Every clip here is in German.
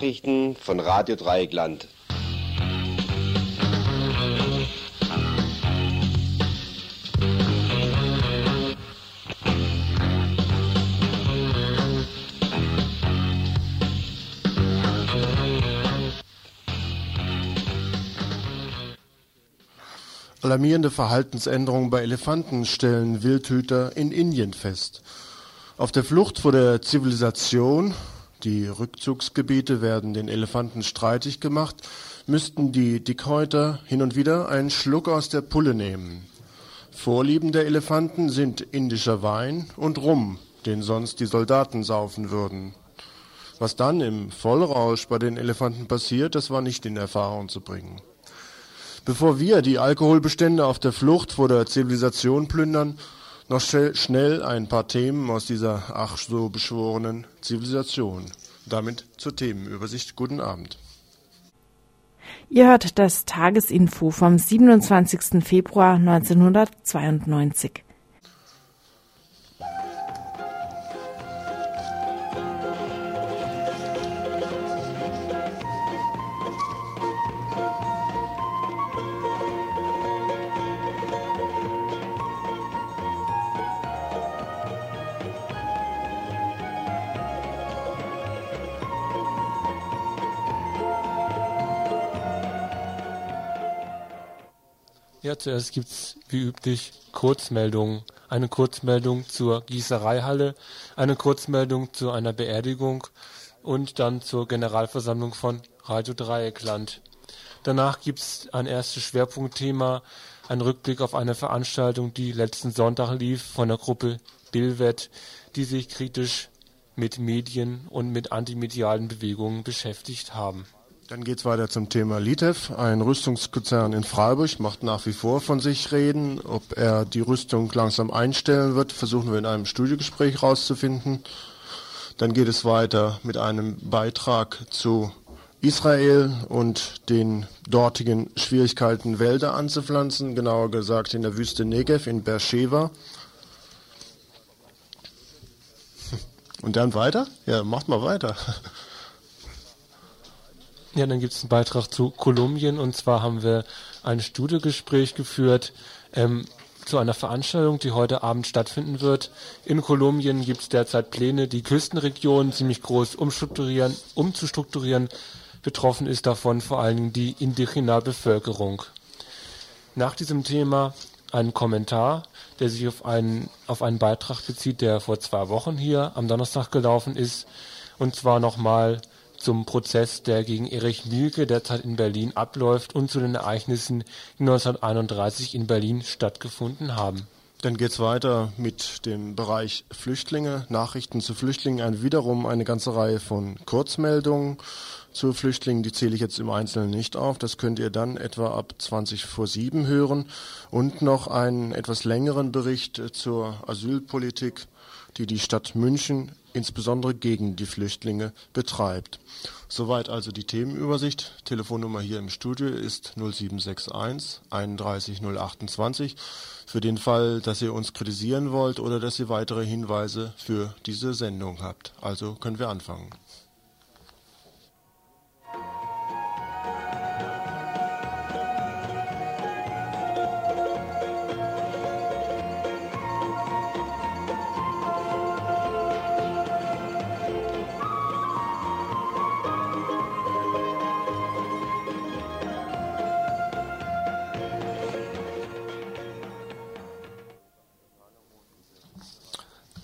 Nachrichten von Radio Dreieckland. Alarmierende Verhaltensänderungen bei Elefanten stellen Wildhüter in Indien fest. Auf der Flucht vor der Zivilisation, die Rückzugsgebiete werden den Elefanten streitig gemacht, müssten die Dickhäuter hin und wieder einen Schluck aus der Pulle nehmen. Vorlieben der Elefanten sind indischer Wein und Rum, den sonst die Soldaten saufen würden. Was dann im Vollrausch bei den Elefanten passiert, das war nicht in Erfahrung zu bringen. Bevor wir die Alkoholbestände auf der Flucht vor der Zivilisation plündern, noch schnell ein paar Themen aus dieser ach so beschworenen Zivilisation. Damit zur Themenübersicht. Guten Abend. Ihr hört das Tagesinfo vom 27. Februar 1992. Ja, zuerst gibt es wie üblich Kurzmeldungen. Eine Kurzmeldung zur Gießereihalle, eine Kurzmeldung zu einer Beerdigung und dann zur Generalversammlung von Radio Dreieckland. Danach gibt es ein erstes Schwerpunktthema, ein Rückblick auf eine Veranstaltung, die letzten Sonntag lief von der Gruppe Bilvet, die sich kritisch mit Medien und mit antimedialen Bewegungen beschäftigt haben. Dann geht es weiter zum Thema Litev. Ein Rüstungskonzern in Freiburg macht nach wie vor von sich reden. Ob er die Rüstung langsam einstellen wird, versuchen wir in einem Studiogespräch herauszufinden. Dann geht es weiter mit einem Beitrag zu Israel und den dortigen Schwierigkeiten, Wälder anzupflanzen, genauer gesagt in der Wüste Negev in Beersheba. Und dann weiter? Ja, macht mal weiter. Ja, dann gibt es einen Beitrag zu Kolumbien und zwar haben wir ein Studiogespräch geführt ähm, zu einer Veranstaltung, die heute Abend stattfinden wird. In Kolumbien gibt es derzeit Pläne, die Küstenregion ziemlich groß umstrukturieren, umzustrukturieren. Betroffen ist davon vor allen Dingen die indigene Bevölkerung. Nach diesem Thema ein Kommentar, der sich auf einen, auf einen Beitrag bezieht, der vor zwei Wochen hier am Donnerstag gelaufen ist. Und zwar nochmal zum Prozess, der gegen Erich Mielke derzeit in Berlin abläuft und zu den Ereignissen, die 1931 in Berlin stattgefunden haben. Dann geht es weiter mit dem Bereich Flüchtlinge, Nachrichten zu Flüchtlingen, ein, wiederum eine ganze Reihe von Kurzmeldungen zu Flüchtlingen, die zähle ich jetzt im Einzelnen nicht auf. Das könnt ihr dann etwa ab 20 vor 7 hören. Und noch einen etwas längeren Bericht zur Asylpolitik, die die Stadt München insbesondere gegen die Flüchtlinge betreibt. Soweit also die Themenübersicht. Telefonnummer hier im Studio ist 0761 31 028 für den Fall, dass ihr uns kritisieren wollt oder dass ihr weitere Hinweise für diese Sendung habt. Also können wir anfangen.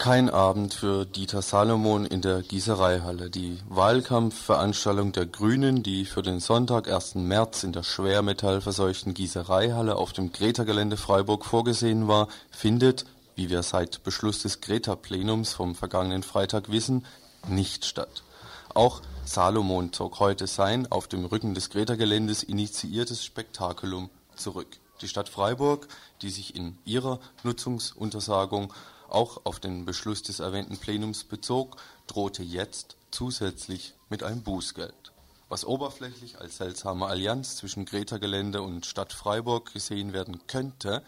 Kein Abend für Dieter Salomon in der Gießereihalle. Die Wahlkampfveranstaltung der Grünen, die für den Sonntag, 1. März in der schwermetallverseuchten Gießereihalle auf dem Greta-Gelände Freiburg vorgesehen war, findet, wie wir seit Beschluss des Greta-Plenums vom vergangenen Freitag wissen, nicht statt. Auch Salomon zog heute sein auf dem Rücken des Greta-Geländes initiiertes Spektakulum zurück. Die Stadt Freiburg, die sich in ihrer Nutzungsuntersagung auch auf den Beschluss des erwähnten Plenums bezog, drohte jetzt zusätzlich mit einem Bußgeld. Was oberflächlich als seltsame Allianz zwischen Greta-Gelände und Stadt Freiburg gesehen werden könnte,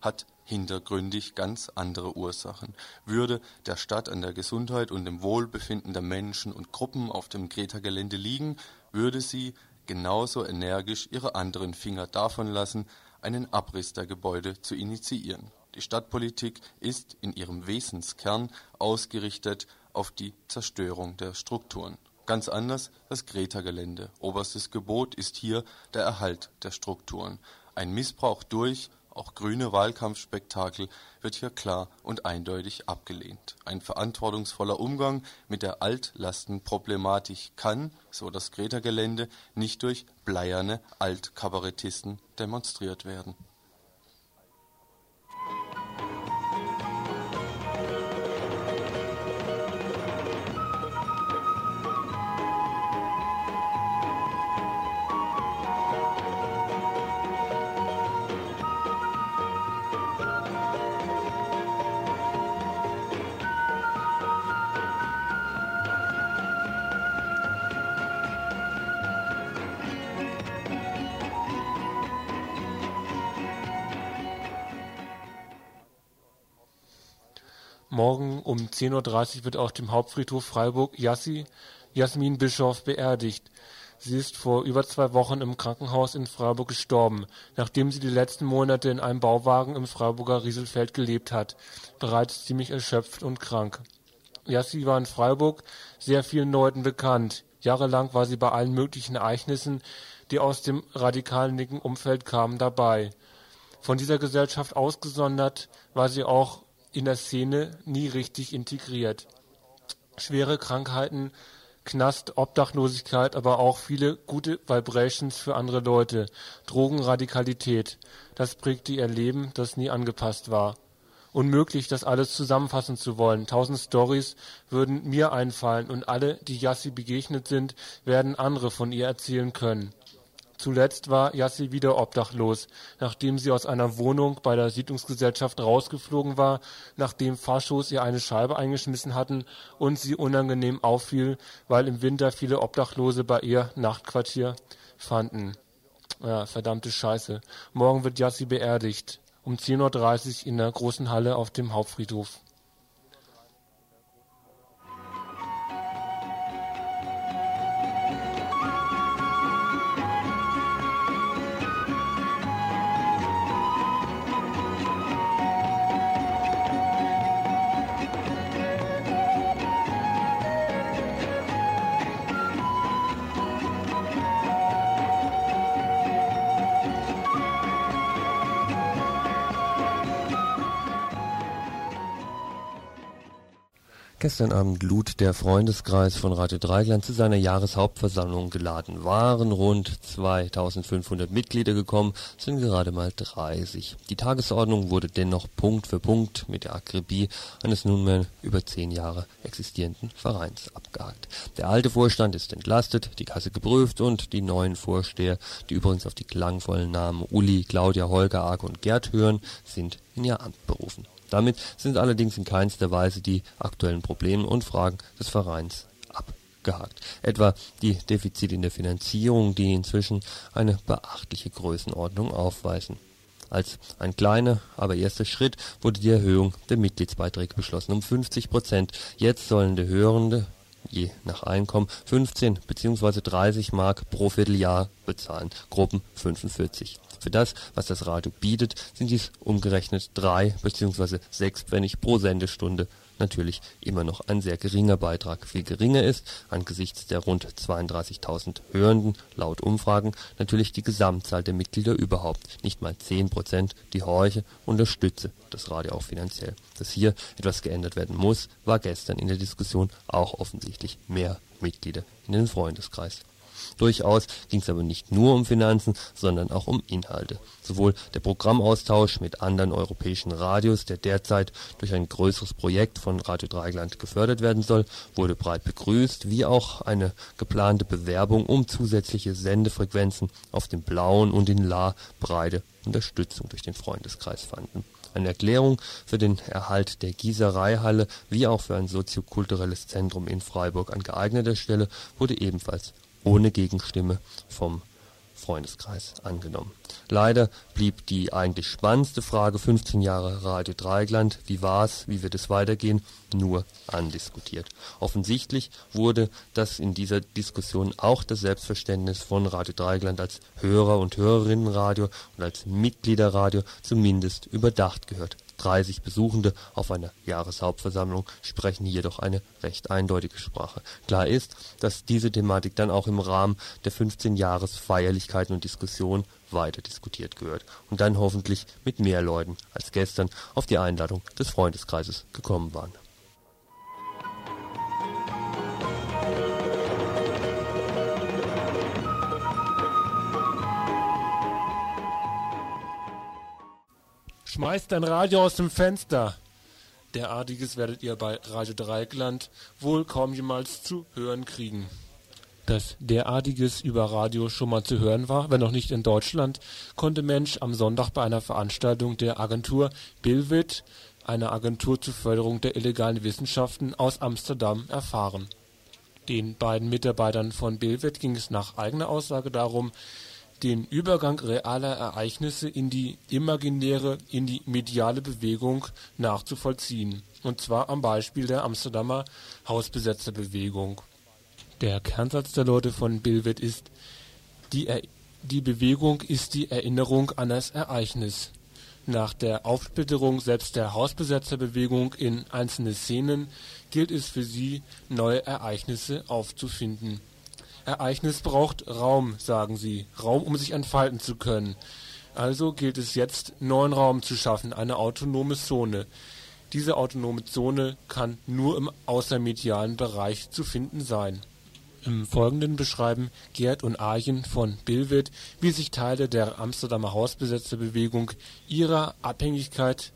hat hintergründig ganz andere Ursachen. Würde der Stadt an der Gesundheit und dem Wohlbefinden der Menschen und Gruppen auf dem Greta-Gelände liegen, würde sie genauso energisch ihre anderen Finger davon lassen, einen Abriss der Gebäude zu initiieren. Die Stadtpolitik ist in ihrem Wesenskern ausgerichtet auf die Zerstörung der Strukturen. Ganz anders das Greta-Gelände. Oberstes Gebot ist hier der Erhalt der Strukturen. Ein Missbrauch durch auch grüne Wahlkampfspektakel wird hier klar und eindeutig abgelehnt. Ein verantwortungsvoller Umgang mit der Altlastenproblematik kann, so das Greta-Gelände, nicht durch bleierne Altkabarettisten demonstriert werden um 10.30 Uhr wird auf dem Hauptfriedhof Freiburg Yassi, Jasmin Bischof beerdigt. Sie ist vor über zwei Wochen im Krankenhaus in Freiburg gestorben, nachdem sie die letzten Monate in einem Bauwagen im Freiburger Rieselfeld gelebt hat, bereits ziemlich erschöpft und krank. Yassi war in Freiburg sehr vielen Leuten bekannt. Jahrelang war sie bei allen möglichen Ereignissen, die aus dem radikalen linken Umfeld kamen, dabei. Von dieser Gesellschaft ausgesondert war sie auch in der Szene nie richtig integriert. Schwere Krankheiten, Knast, Obdachlosigkeit, aber auch viele gute Vibrations für andere Leute, Drogen, Radikalität. Das prägte ihr Leben, das nie angepasst war. Unmöglich, das alles zusammenfassen zu wollen. Tausend Stories würden mir einfallen und alle, die Yassi begegnet sind, werden andere von ihr erzählen können. Zuletzt war Yassi wieder obdachlos, nachdem sie aus einer Wohnung bei der Siedlungsgesellschaft rausgeflogen war, nachdem Faschos ihr eine Scheibe eingeschmissen hatten und sie unangenehm auffiel, weil im Winter viele Obdachlose bei ihr Nachtquartier fanden. Ja, verdammte Scheiße. Morgen wird Yassi beerdigt. Um 10.30 Uhr in der großen Halle auf dem Hauptfriedhof. Gestern Abend lud der Freundeskreis von Radio Dreigland zu seiner Jahreshauptversammlung geladen. Waren rund 2500 Mitglieder gekommen, sind gerade mal 30. Die Tagesordnung wurde dennoch Punkt für Punkt mit der Akribie eines nunmehr über zehn Jahre existierenden Vereins abgehakt. Der alte Vorstand ist entlastet, die Kasse geprüft und die neuen Vorsteher, die übrigens auf die klangvollen Namen Uli, Claudia, Holger, Arke und Gerd hören, sind in ihr Amt berufen. Damit sind allerdings in keinster Weise die aktuellen Probleme und Fragen des Vereins abgehakt. Etwa die Defizite in der Finanzierung, die inzwischen eine beachtliche Größenordnung aufweisen. Als ein kleiner, aber erster Schritt wurde die Erhöhung der Mitgliedsbeiträge beschlossen um 50 Prozent. Jetzt sollen die Hörende je nach Einkommen 15 bzw. 30 Mark pro Vierteljahr bezahlen, Gruppen 45. Für das, was das Radio bietet, sind dies umgerechnet drei bzw. sechs Pfennig pro Sendestunde natürlich immer noch ein sehr geringer Beitrag. Viel geringer ist angesichts der rund 32.000 Hörenden laut Umfragen natürlich die Gesamtzahl der Mitglieder überhaupt. Nicht mal 10 Prozent, die Horche unterstütze das Radio auch finanziell. Dass hier etwas geändert werden muss, war gestern in der Diskussion auch offensichtlich mehr Mitglieder in den Freundeskreis. Durchaus ging es aber nicht nur um Finanzen, sondern auch um Inhalte. Sowohl der Programmaustausch mit anderen europäischen Radios, der derzeit durch ein größeres Projekt von Radio Dreigland gefördert werden soll, wurde breit begrüßt, wie auch eine geplante Bewerbung um zusätzliche Sendefrequenzen auf dem Blauen und in La breite Unterstützung durch den Freundeskreis fanden. Eine Erklärung für den Erhalt der Gießereihalle wie auch für ein soziokulturelles Zentrum in Freiburg an geeigneter Stelle wurde ebenfalls ohne Gegenstimme vom Freundeskreis angenommen. Leider blieb die eigentlich spannendste Frage 15 Jahre Radio Dreigland, wie war's, wie wird es weitergehen, nur andiskutiert. Offensichtlich wurde das in dieser Diskussion auch das Selbstverständnis von Radio Dreigland als Hörer- und Hörerinnenradio und als Mitgliederradio zumindest überdacht gehört. 30 Besuchende auf einer Jahreshauptversammlung sprechen hier doch eine recht eindeutige Sprache. Klar ist, dass diese Thematik dann auch im Rahmen der 15 Jahresfeierlichkeiten und Diskussionen weiter diskutiert gehört und dann hoffentlich mit mehr Leuten als gestern auf die Einladung des Freundeskreises gekommen waren. Schmeißt dein Radio aus dem Fenster. Derartiges werdet ihr bei Radio Dreieckland wohl kaum jemals zu hören kriegen. Dass derartiges über Radio schon mal zu hören war, wenn auch nicht in Deutschland, konnte Mensch am Sonntag bei einer Veranstaltung der Agentur Bilwit, einer Agentur zur Förderung der illegalen Wissenschaften aus Amsterdam, erfahren. Den beiden Mitarbeitern von Bilwit ging es nach eigener Aussage darum, den Übergang realer Ereignisse in die imaginäre, in die mediale Bewegung nachzuvollziehen, und zwar am Beispiel der Amsterdamer Hausbesetzerbewegung. Der Kernsatz der Leute von Bilwet ist, die Bewegung ist die Erinnerung an das Ereignis. Nach der Aufsplitterung selbst der Hausbesetzerbewegung in einzelne Szenen gilt es für sie, neue Ereignisse aufzufinden Ereignis braucht Raum, sagen sie, Raum, um sich entfalten zu können. Also gilt es jetzt, neuen Raum zu schaffen, eine autonome Zone. Diese autonome Zone kann nur im außermedialen Bereich zu finden sein. Im Folgenden beschreiben Gerd und Arjen von Bilwit, wie sich Teile der Amsterdamer Hausbesetzerbewegung ihrer Abhängigkeit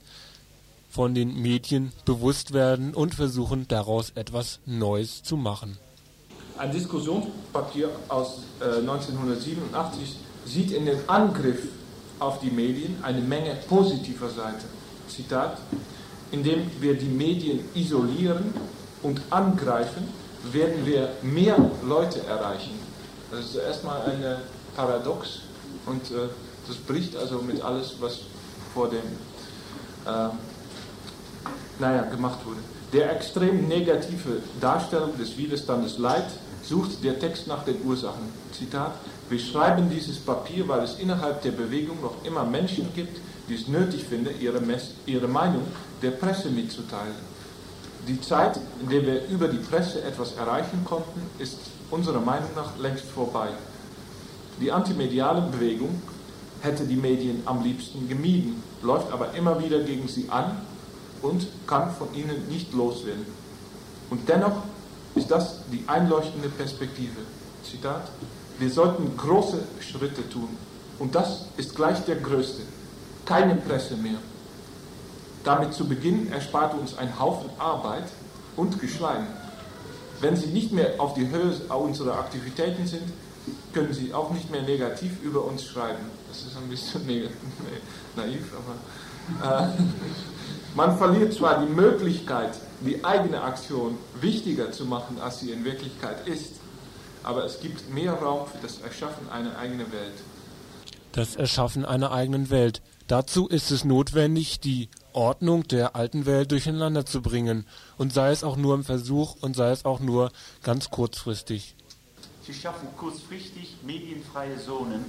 von den Medien bewusst werden und versuchen daraus etwas Neues zu machen ein Diskussionspapier aus äh, 1987 sieht in dem Angriff auf die Medien eine Menge positiver Seite. Zitat, indem wir die Medien isolieren und angreifen, werden wir mehr Leute erreichen. Das ist erstmal ein Paradox und äh, das bricht also mit alles, was vor dem, äh, naja, gemacht wurde. Der extrem negative Darstellung des Widerstandes Leid sucht der Text nach den Ursachen. Zitat, wir schreiben dieses Papier, weil es innerhalb der Bewegung noch immer Menschen gibt, die es nötig finden, ihre, ihre Meinung der Presse mitzuteilen. Die Zeit, in der wir über die Presse etwas erreichen konnten, ist unserer Meinung nach längst vorbei. Die antimediale Bewegung hätte die Medien am liebsten gemieden, läuft aber immer wieder gegen sie an und kann von ihnen nicht loswerden. Und dennoch ist das die einleuchtende Perspektive. Zitat, wir sollten große Schritte tun. Und das ist gleich der größte. Keine Presse mehr. Damit zu Beginn erspart uns ein Haufen Arbeit und Geschleim. Wenn Sie nicht mehr auf die Höhe unserer Aktivitäten sind, können Sie auch nicht mehr negativ über uns schreiben. Das ist ein bisschen naiv, aber äh, man verliert zwar die Möglichkeit, die eigene Aktion wichtiger zu machen, als sie in Wirklichkeit ist. Aber es gibt mehr Raum für das Erschaffen einer eigenen Welt. Das Erschaffen einer eigenen Welt. Dazu ist es notwendig, die Ordnung der alten Welt durcheinander zu bringen. Und sei es auch nur im Versuch und sei es auch nur ganz kurzfristig. Sie schaffen kurzfristig medienfreie Zonen,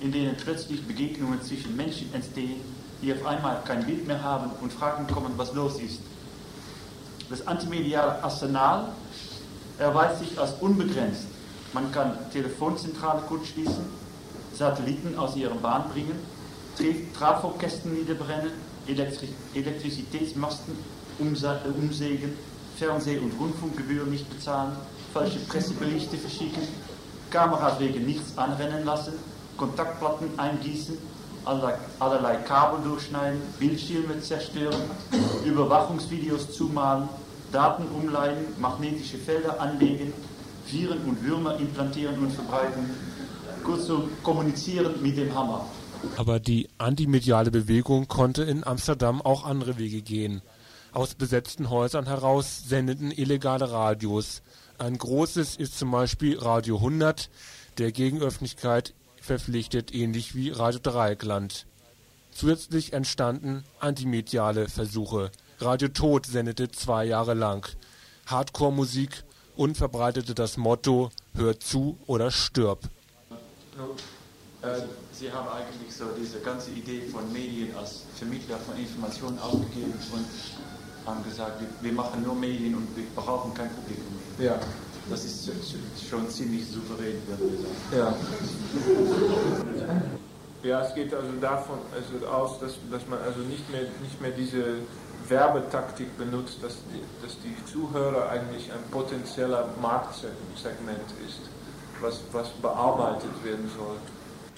in denen plötzlich Begegnungen zwischen Menschen entstehen, die auf einmal kein Bild mehr haben und Fragen kommen, was los ist. Das antimediale Arsenal erweist sich als unbegrenzt. Man kann Telefonzentrale kurzschließen, Satelliten aus ihrer Bahn bringen, Trafokästen niederbrennen, Elektri Elektrizitätsmasten umsägen, Fernseh- und Rundfunkgebühren nicht bezahlen, falsche Presseberichte verschicken, Kameras wegen nichts anrennen lassen, Kontaktplatten eingießen, allerlei Kabel durchschneiden, Bildschirme zerstören, Überwachungsvideos zumalen, Daten umleiten, magnetische Felder anlegen, Viren und Würmer implantieren und verbreiten, kurzum kommunizieren mit dem Hammer. Aber die antimediale Bewegung konnte in Amsterdam auch andere Wege gehen. Aus besetzten Häusern heraus sendeten illegale Radios. Ein großes ist zum Beispiel Radio 100, der Gegenöffentlichkeit verpflichtet, ähnlich wie Radio Dreieckland. Zusätzlich entstanden antimediale Versuche. Radio Tod sendete zwei Jahre lang Hardcore-Musik und verbreitete das Motto Hör zu oder stirb. Äh, Sie haben eigentlich so diese ganze Idee von Medien als Vermittler von Informationen aufgegeben und haben gesagt, wir, wir machen nur Medien und wir brauchen kein Publikum mehr. Ja. Das ist schon ziemlich souverän, würde ich sagen. Ja. Ja, es geht also davon also aus, dass, dass man also nicht mehr, nicht mehr diese Werbetaktik benutzt, dass die, dass die Zuhörer eigentlich ein potenzieller Marktsegment ist, was, was bearbeitet werden soll.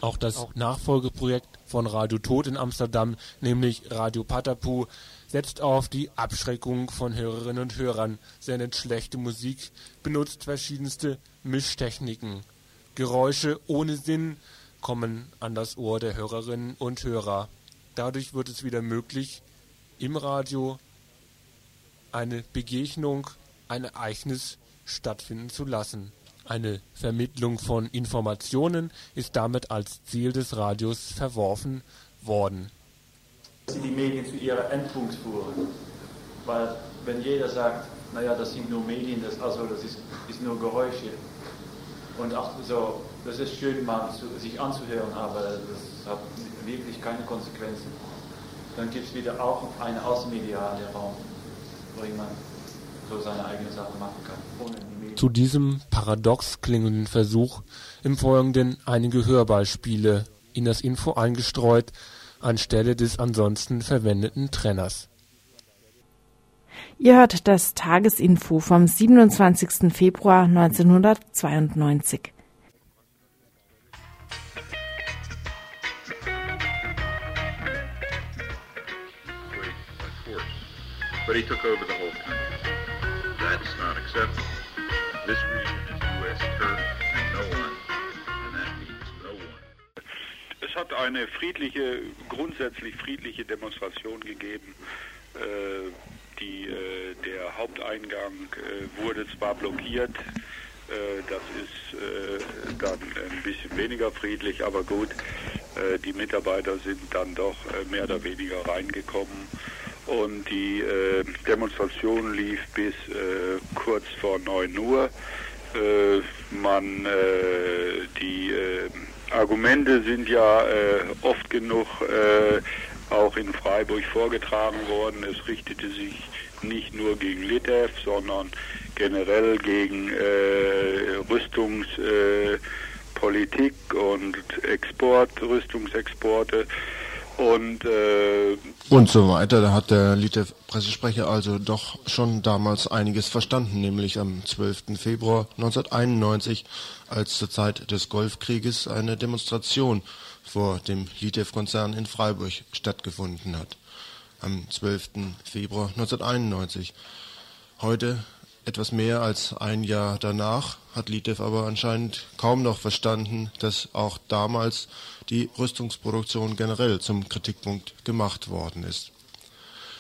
Auch das Nachfolgeprojekt von Radio Tod in Amsterdam, nämlich Radio Patapu, setzt auf die Abschreckung von Hörerinnen und Hörern, sendet schlechte Musik, benutzt verschiedenste Mischtechniken. Geräusche ohne Sinn kommen an das Ohr der Hörerinnen und Hörer. Dadurch wird es wieder möglich, im Radio eine Begegnung, ein Ereignis stattfinden zu lassen. Eine Vermittlung von Informationen ist damit als Ziel des Radios verworfen worden. Sie die Medien zu ihrem Endpunkt führen. Weil wenn jeder sagt, naja, das sind nur Medien, das, also das ist, ist nur Geräusche. Und auch so, das ist schön mal zu, sich anzuhören, aber das hat wirklich keine Konsequenzen. Dann gibt es wieder auch einen außenmedialen Raum, wo man so seine eigene Sache machen kann. Zu diesem paradox klingenden Versuch im Folgenden einige Hörbeispiele in das Info eingestreut, anstelle des ansonsten verwendeten Trenners. Ihr hört das Tagesinfo vom 27. Februar 1992. But he took over the whole country. That's not acceptable. This region is U.S. turf and no one, hat eine friedliche, grundsätzlich friedliche Demonstration gegeben. Äh, die, äh, der Haupteingang äh, wurde zwar blockiert, äh, das ist äh, dann ein bisschen weniger friedlich, aber gut, äh, die Mitarbeiter sind dann doch mehr oder weniger reingekommen und die Demonstration lief bis kurz vor 9 Uhr. Man, die Argumente sind ja äh, oft genug auch in Freiburg vorgetragen worden. Es richtete sich nicht nur gegen Litev, sondern generell gegen Rüstungspolitik und Export, Rüstungsexporte. Und, äh, und so weiter. Da hat der Litev-Pressesprecher also doch schon damals einiges verstanden, nämlich am 12. Februar 1991, als zur Zeit des Golfkrieges eine Demonstration vor dem Litev-Konzern in Freiburg stattgefunden hat. Am 12. Februar 1991. Heute etwas mehr als ein Jahr danach hat Litev aber anscheinend kaum noch verstanden, dass auch damals die Rüstungsproduktion generell zum Kritikpunkt gemacht worden ist.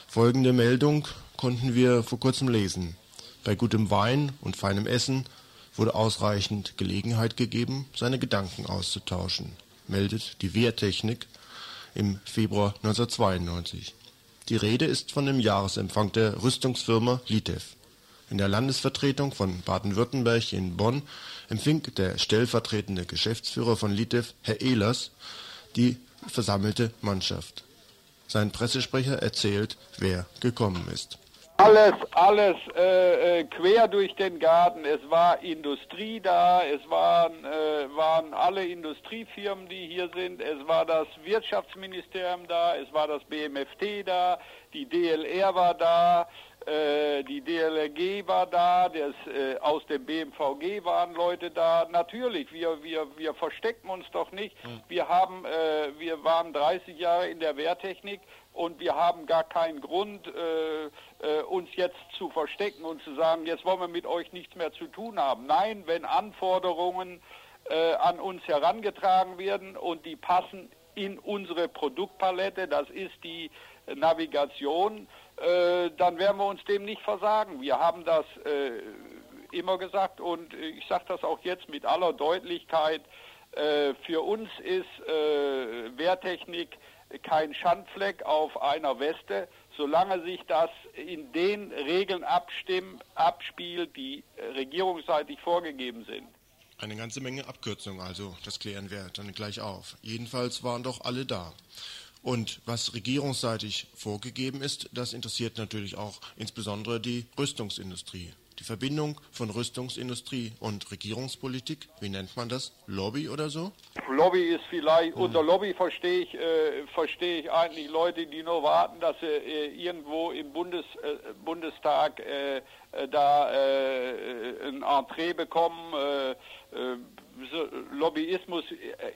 Folgende Meldung konnten wir vor kurzem lesen. Bei gutem Wein und feinem Essen wurde ausreichend Gelegenheit gegeben, seine Gedanken auszutauschen, meldet die Wehrtechnik im Februar 1992. Die Rede ist von dem Jahresempfang der Rüstungsfirma Litev. In der Landesvertretung von Baden-Württemberg in Bonn empfing der stellvertretende Geschäftsführer von Litev, Herr Ehlers, die versammelte Mannschaft. Sein Pressesprecher erzählt, wer gekommen ist. Alles, alles äh, äh, quer durch den Garten. Es war Industrie da, es waren, äh, waren alle Industriefirmen, die hier sind, es war das Wirtschaftsministerium da, es war das BMFT da, die DLR war da, äh, die DLRG war da, das, äh, aus dem BMVG waren Leute da. Natürlich, wir, wir, wir verstecken uns doch nicht. Hm. Wir, haben, äh, wir waren 30 Jahre in der Wehrtechnik und wir haben gar keinen Grund, äh, äh, uns jetzt zu verstecken und zu sagen, jetzt wollen wir mit euch nichts mehr zu tun haben. Nein, wenn Anforderungen äh, an uns herangetragen werden und die passen in unsere Produktpalette, das ist die Navigation, äh, dann werden wir uns dem nicht versagen. Wir haben das äh, immer gesagt und ich sage das auch jetzt mit aller Deutlichkeit. Äh, für uns ist äh, Wehrtechnik kein Schandfleck auf einer Weste, solange sich das in den Regeln abspielt, die regierungsseitig vorgegeben sind. Eine ganze Menge Abkürzungen, also das klären wir dann gleich auf. Jedenfalls waren doch alle da. Und was regierungsseitig vorgegeben ist, das interessiert natürlich auch insbesondere die Rüstungsindustrie. Die Verbindung von Rüstungsindustrie und Regierungspolitik, wie nennt man das? Lobby oder so? Lobby ist vielleicht, hm. unter Lobby verstehe ich, äh, verstehe ich eigentlich Leute, die nur warten, dass sie äh, irgendwo im Bundes, äh, Bundestag äh, äh, da äh, ein Entree bekommen. Lobbyismus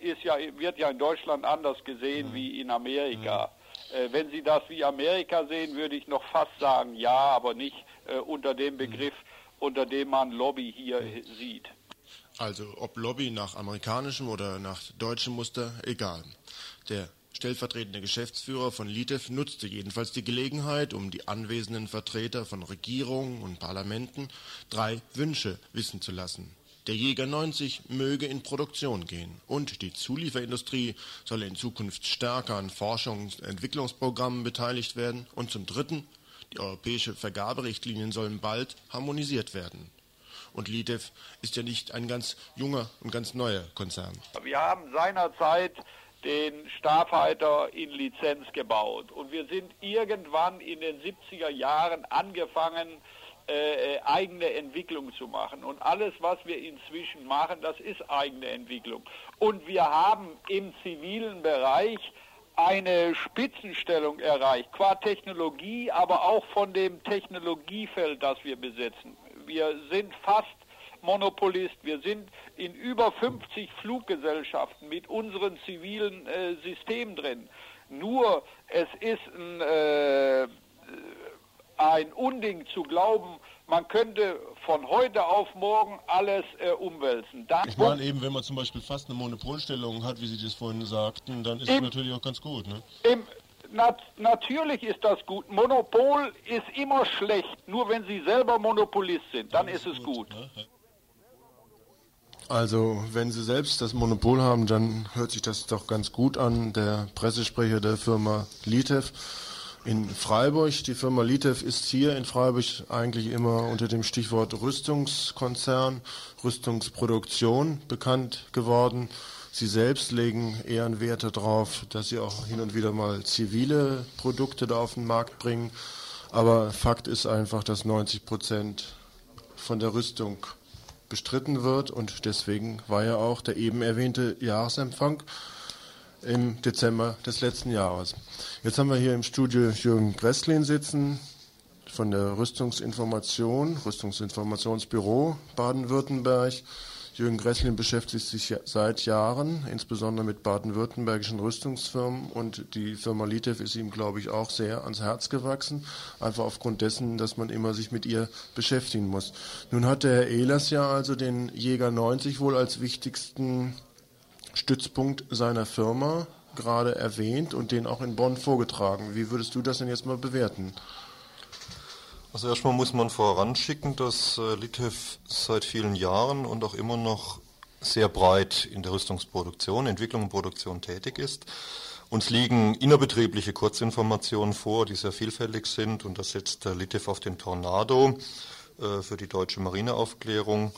ist ja, wird ja in Deutschland anders gesehen hm. wie in Amerika. Hm. wenn Sie das wie Amerika sehen, würde ich noch fast sagen, ja, aber nicht unter dem Begriff, unter dem man Lobby hier sieht. Also ob Lobby nach amerikanischem oder nach deutschem Muster, egal. Der stellvertretende Geschäftsführer von Litev nutzte jedenfalls die Gelegenheit, um die anwesenden Vertreter von Regierungen und Parlamenten drei Wünsche wissen zu lassen. Der Jäger 90 möge in Produktion gehen und die Zulieferindustrie solle in Zukunft stärker an Forschungs- und Entwicklungsprogrammen beteiligt werden und zum Dritten die europäische Vergaberichtlinien sollen bald harmonisiert werden. Und Litev ist ja nicht ein ganz junger und ganz neuer Konzern. Wir haben seinerzeit den Starfighter in Lizenz gebaut und wir sind irgendwann in den 70er Jahren angefangen, äh, eigene Entwicklung zu machen. Und alles, was wir inzwischen machen, das ist eigene Entwicklung. Und wir haben im zivilen Bereich eine Spitzenstellung erreicht, qua Technologie, aber auch von dem Technologiefeld, das wir besetzen. Wir sind fast Monopolist. Wir sind in über 50 Fluggesellschaften mit unseren zivilen äh, Systemen drin. Nur es ist ein, äh, ein Unding zu glauben, man könnte von heute auf morgen alles äh, umwälzen. Dann ich meine eben, wenn man zum Beispiel fast eine Monopolstellung hat, wie Sie das vorhin sagten, dann ist das natürlich auch ganz gut. Ne? Im, nat natürlich ist das gut. Monopol ist immer schlecht. Nur wenn Sie selber Monopolist sind, dann, dann ist, ist, es gut. gut. Ne? Also, wenn Sie selbst das Monopol haben, dann hört sich das doch ganz gut an. Der Pressesprecher der Firma Litev in Freiburg. Die Firma Litev ist hier in Freiburg eigentlich immer unter dem Stichwort Rüstungskonzern, Rüstungsproduktion bekannt geworden. Sie selbst legen eher Wert darauf, dass sie auch hin und wieder mal zivile Produkte da auf den Markt bringen. Aber Fakt ist einfach, dass 90 Prozent von der Rüstung bestritten wird und deswegen war ja auch der eben erwähnte Jahresempfang im Dezember des letzten Jahres. Jetzt haben wir hier im Studio Jürgen Gresslin sitzen von der Rüstungsinformation, Rüstungsinformationsbüro Baden-Württemberg. Jürgen Gresslin beschäftigt sich seit Jahren, insbesondere mit baden-württembergischen Rüstungsfirmen und die Firma Litev ist ihm, glaube ich, auch sehr ans Herz gewachsen, einfach aufgrund dessen, dass man immer sich mit ihr beschäftigen muss. Nun hat der Herr Ehlers ja also den Jäger 90 wohl als wichtigsten Stützpunkt seiner Firma gerade erwähnt und den auch in Bonn vorgetragen. Wie würdest du das denn jetzt mal bewerten? Also erstmal muss man voranschicken, dass äh, Litev seit vielen Jahren und auch immer noch sehr breit in der Rüstungsproduktion, Entwicklung und Produktion tätig ist. Uns liegen innerbetriebliche Kurzinformationen vor, die sehr vielfältig sind und das setzt äh, Litev auf den Tornado äh, für die deutsche Marineaufklärung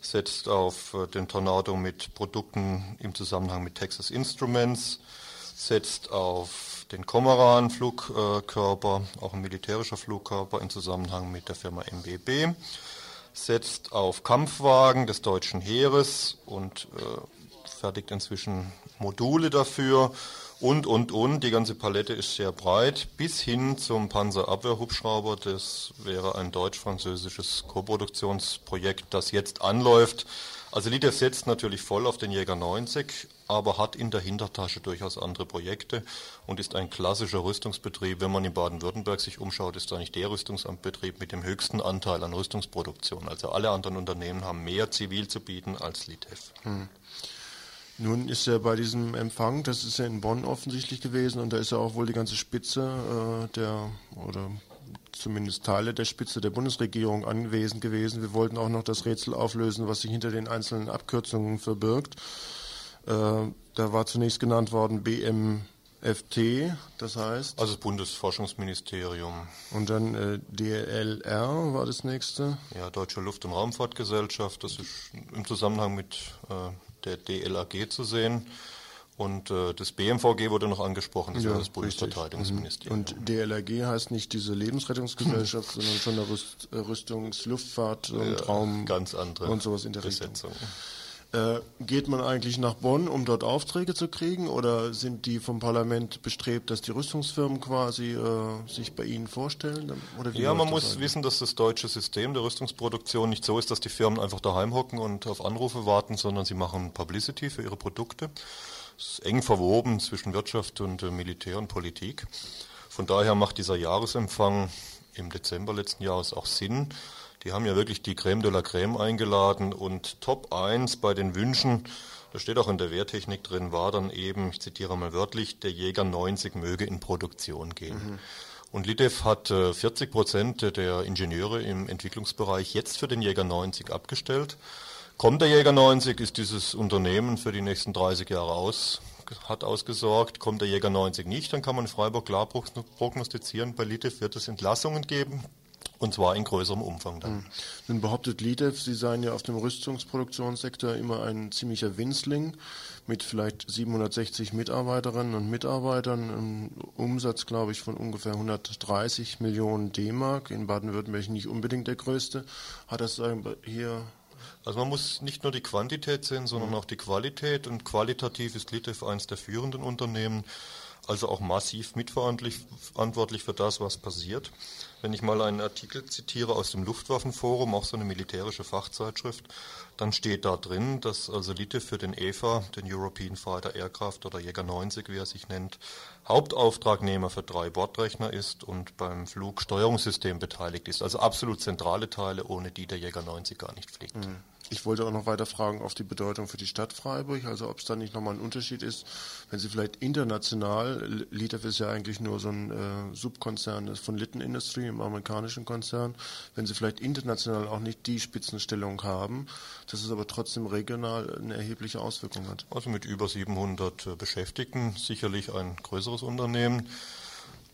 setzt auf äh, den Tornado mit Produkten im Zusammenhang mit Texas Instruments, setzt auf den Komoran-Flugkörper, auch ein militärischer Flugkörper im Zusammenhang mit der Firma MBB, setzt auf Kampfwagen des deutschen Heeres und äh, fertigt inzwischen Module dafür und, und, und. Die ganze Palette ist sehr breit, bis hin zum Panzerabwehrhubschrauber. Das wäre ein deutsch-französisches Koproduktionsprojekt, das jetzt anläuft. Also Liter setzt natürlich voll auf den Jäger 90, aber hat in der Hintertasche durchaus andere Projekte und ist ein klassischer Rüstungsbetrieb. Wenn man in Baden-Württemberg sich umschaut, ist nicht der Rüstungsamtbetrieb mit dem höchsten Anteil an Rüstungsproduktion. Also alle anderen Unternehmen haben mehr zivil zu bieten als Litev. Hm. Nun ist ja bei diesem Empfang, das ist ja in Bonn offensichtlich gewesen und da ist ja auch wohl die ganze Spitze äh, der oder zumindest Teile der Spitze der Bundesregierung anwesend gewesen. Wir wollten auch noch das Rätsel auflösen, was sich hinter den einzelnen Abkürzungen verbirgt. Äh, da war zunächst genannt worden BMFT, das heißt. Also das Bundesforschungsministerium. Und dann äh, DLR war das nächste. Ja, Deutsche Luft- und Raumfahrtgesellschaft, das ist im Zusammenhang mit äh, der DLAG zu sehen. Und äh, das BMVG wurde noch angesprochen, das ja, war das Bundesverteidigungsministerium. Und DLRG heißt nicht diese Lebensrettungsgesellschaft, sondern schon eine Rüst, Rüstungs-, Luftfahrt- und ja, Raum- ganz andere und sowas in der Besetzung. Richtung. Äh, geht man eigentlich nach Bonn, um dort Aufträge zu kriegen, oder sind die vom Parlament bestrebt, dass die Rüstungsfirmen quasi äh, sich bei Ihnen vorstellen? ja, man muss eigentlich? wissen, dass das deutsche System der Rüstungsproduktion nicht so ist, dass die Firmen einfach daheim hocken und auf Anrufe warten, sondern sie machen Publicity für ihre Produkte. Es ist eng verwoben zwischen Wirtschaft und äh, Militär und Politik. Von daher macht dieser Jahresempfang im Dezember letzten Jahres auch Sinn die haben ja wirklich die Creme de la Creme eingeladen und Top 1 bei den Wünschen, das steht auch in der Wehrtechnik drin, war dann eben, ich zitiere mal wörtlich, der Jäger 90 möge in Produktion gehen. Mhm. Und Litev hat äh, 40 Prozent der Ingenieure im Entwicklungsbereich jetzt für den Jäger 90 abgestellt. Kommt der Jäger 90, ist dieses Unternehmen für die nächsten 30 Jahre aus, hat ausgesorgt. Kommt der Jäger 90 nicht, dann kann man Freiburg klar prognostizieren, bei Litev wird es Entlassungen geben, und zwar in größerem Umfang dann. Hm. Nun behauptet Lidev, Sie seien ja auf dem Rüstungsproduktionssektor immer ein ziemlicher Winzling mit vielleicht 760 Mitarbeiterinnen und Mitarbeitern, einem Umsatz, glaube ich, von ungefähr 130 Millionen D-Mark. In Baden-Württemberg nicht unbedingt der größte. Hat das hier also man muss nicht nur die Quantität sehen, sondern auch die Qualität. Und qualitativ ist Litev eines der führenden Unternehmen, also auch massiv mitverantwortlich für das, was passiert. Wenn ich mal einen Artikel zitiere aus dem Luftwaffenforum, auch so eine militärische Fachzeitschrift, dann steht da drin, dass also Lite für den EFA, den European Fighter Aircraft oder Jäger 90, wie er sich nennt, Hauptauftragnehmer für drei Bordrechner ist und beim Flugsteuerungssystem beteiligt ist. Also absolut zentrale Teile, ohne die der Jäger 90 gar nicht fliegt. Mhm. Ich wollte auch noch weiter fragen auf die Bedeutung für die Stadt Freiburg, also ob es da nicht nochmal ein Unterschied ist, wenn Sie vielleicht international, Litev ist ja eigentlich nur so ein äh, Subkonzern von Litten Industry, im amerikanischen Konzern, wenn Sie vielleicht international auch nicht die Spitzenstellung haben, dass es aber trotzdem regional eine erhebliche Auswirkung hat. Also mit über 700 äh, Beschäftigten sicherlich ein größeres Unternehmen.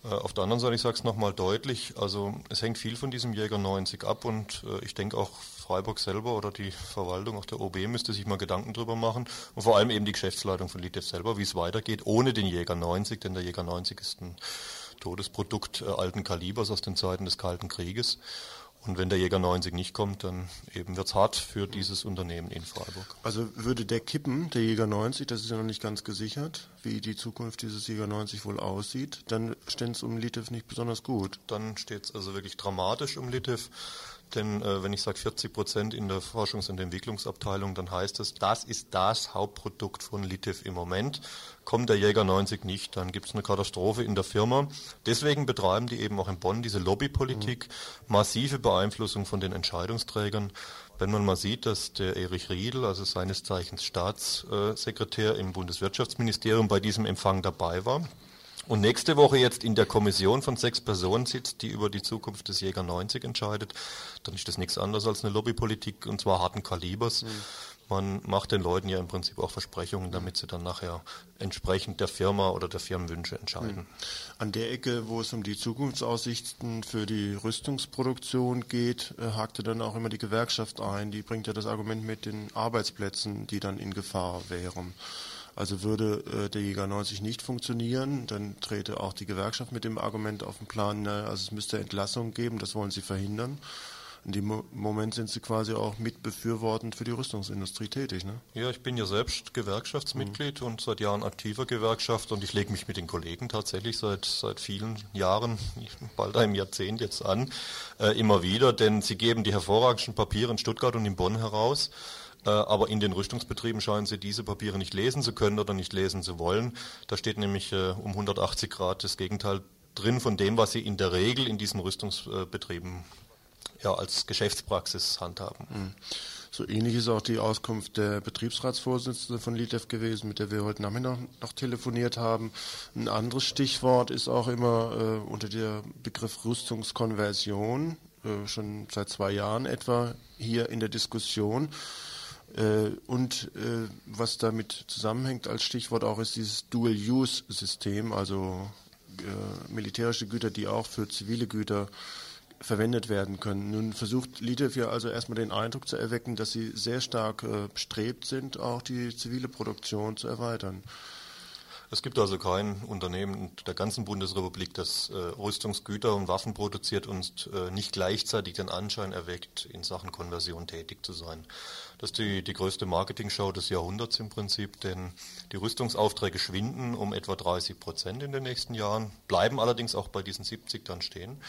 Äh, auf der anderen Seite, ich sage es nochmal deutlich, also es hängt viel von diesem Jäger 90 ab und äh, ich denke auch Freiburg selber oder die Verwaltung, auch der OB müsste sich mal Gedanken drüber machen und vor allem eben die Geschäftsleitung von Litev selber, wie es weitergeht, ohne den Jäger 90, denn der Jäger 90 ist ein Todesprodukt äh, alten Kalibers aus den Zeiten des Kalten Krieges. Und wenn der Jäger 90 nicht kommt, dann eben wird es hart für dieses Unternehmen in Freiburg. Also würde der kippen, der Jäger 90, das ist ja noch nicht ganz gesichert, wie die Zukunft dieses Jäger 90 wohl aussieht, dann stände es um Litev nicht besonders gut. Dann steht es also wirklich dramatisch um Litev. Denn äh, wenn ich sage 40 Prozent in der Forschungs- und Entwicklungsabteilung, dann heißt es, das ist das Hauptprodukt von Litev im Moment. Kommt der Jäger 90 nicht, dann gibt es eine Katastrophe in der Firma. Deswegen betreiben die eben auch in Bonn diese Lobbypolitik, mhm. massive Beeinflussung von den Entscheidungsträgern. Wenn man mal sieht, dass der Erich Riedel, also seines Zeichens Staatssekretär im Bundeswirtschaftsministerium, bei diesem Empfang dabei war, und nächste Woche jetzt in der Kommission von sechs Personen sitzt, die über die Zukunft des Jäger 90 entscheidet, dann ist das nichts anderes als eine Lobbypolitik und zwar harten Kalibers. Mhm. Man macht den Leuten ja im Prinzip auch Versprechungen, damit sie dann nachher entsprechend der Firma oder der Firmenwünsche entscheiden. Mhm. An der Ecke, wo es um die Zukunftsaussichten für die Rüstungsproduktion geht, äh, hakte dann auch immer die Gewerkschaft ein. Die bringt ja das Argument mit den Arbeitsplätzen, die dann in Gefahr wären. Also würde äh, der Jäger 90 nicht funktionieren, dann trete auch die Gewerkschaft mit dem Argument auf den Plan, na, also es müsste Entlassungen geben, das wollen sie verhindern. In dem Mo Moment sind Sie quasi auch mitbefürwortend für die Rüstungsindustrie tätig, ne? Ja, ich bin ja selbst Gewerkschaftsmitglied mhm. und seit Jahren aktiver Gewerkschaft und ich lege mich mit den Kollegen tatsächlich seit, seit vielen Jahren, bald einem Jahrzehnt jetzt an, äh, immer wieder, denn sie geben die hervorragenden Papiere in Stuttgart und in Bonn heraus. Äh, aber in den Rüstungsbetrieben scheinen sie diese Papiere nicht lesen zu können oder nicht lesen zu wollen. Da steht nämlich äh, um 180 Grad das Gegenteil drin von dem, was sie in der Regel in diesen Rüstungsbetrieben ja, als Geschäftspraxis handhaben. Mhm. So ähnlich ist auch die Auskunft der Betriebsratsvorsitzende von LITEF gewesen, mit der wir heute Nachmittag noch telefoniert haben. Ein anderes Stichwort ist auch immer äh, unter der Begriff Rüstungskonversion, äh, schon seit zwei Jahren etwa hier in der Diskussion. Äh, und äh, was damit zusammenhängt als Stichwort auch ist dieses Dual-Use-System, also äh, militärische Güter, die auch für zivile Güter verwendet werden können. Nun versucht Litev ja also erstmal den Eindruck zu erwecken, dass sie sehr stark bestrebt sind, auch die zivile Produktion zu erweitern. Es gibt also kein Unternehmen der ganzen Bundesrepublik, das äh, Rüstungsgüter und Waffen produziert und äh, nicht gleichzeitig den Anschein erweckt, in Sachen Konversion tätig zu sein. Das ist die, die größte Marketing-Show des Jahrhunderts im Prinzip, denn die Rüstungsaufträge schwinden um etwa 30 Prozent in den nächsten Jahren, bleiben allerdings auch bei diesen 70 dann stehen.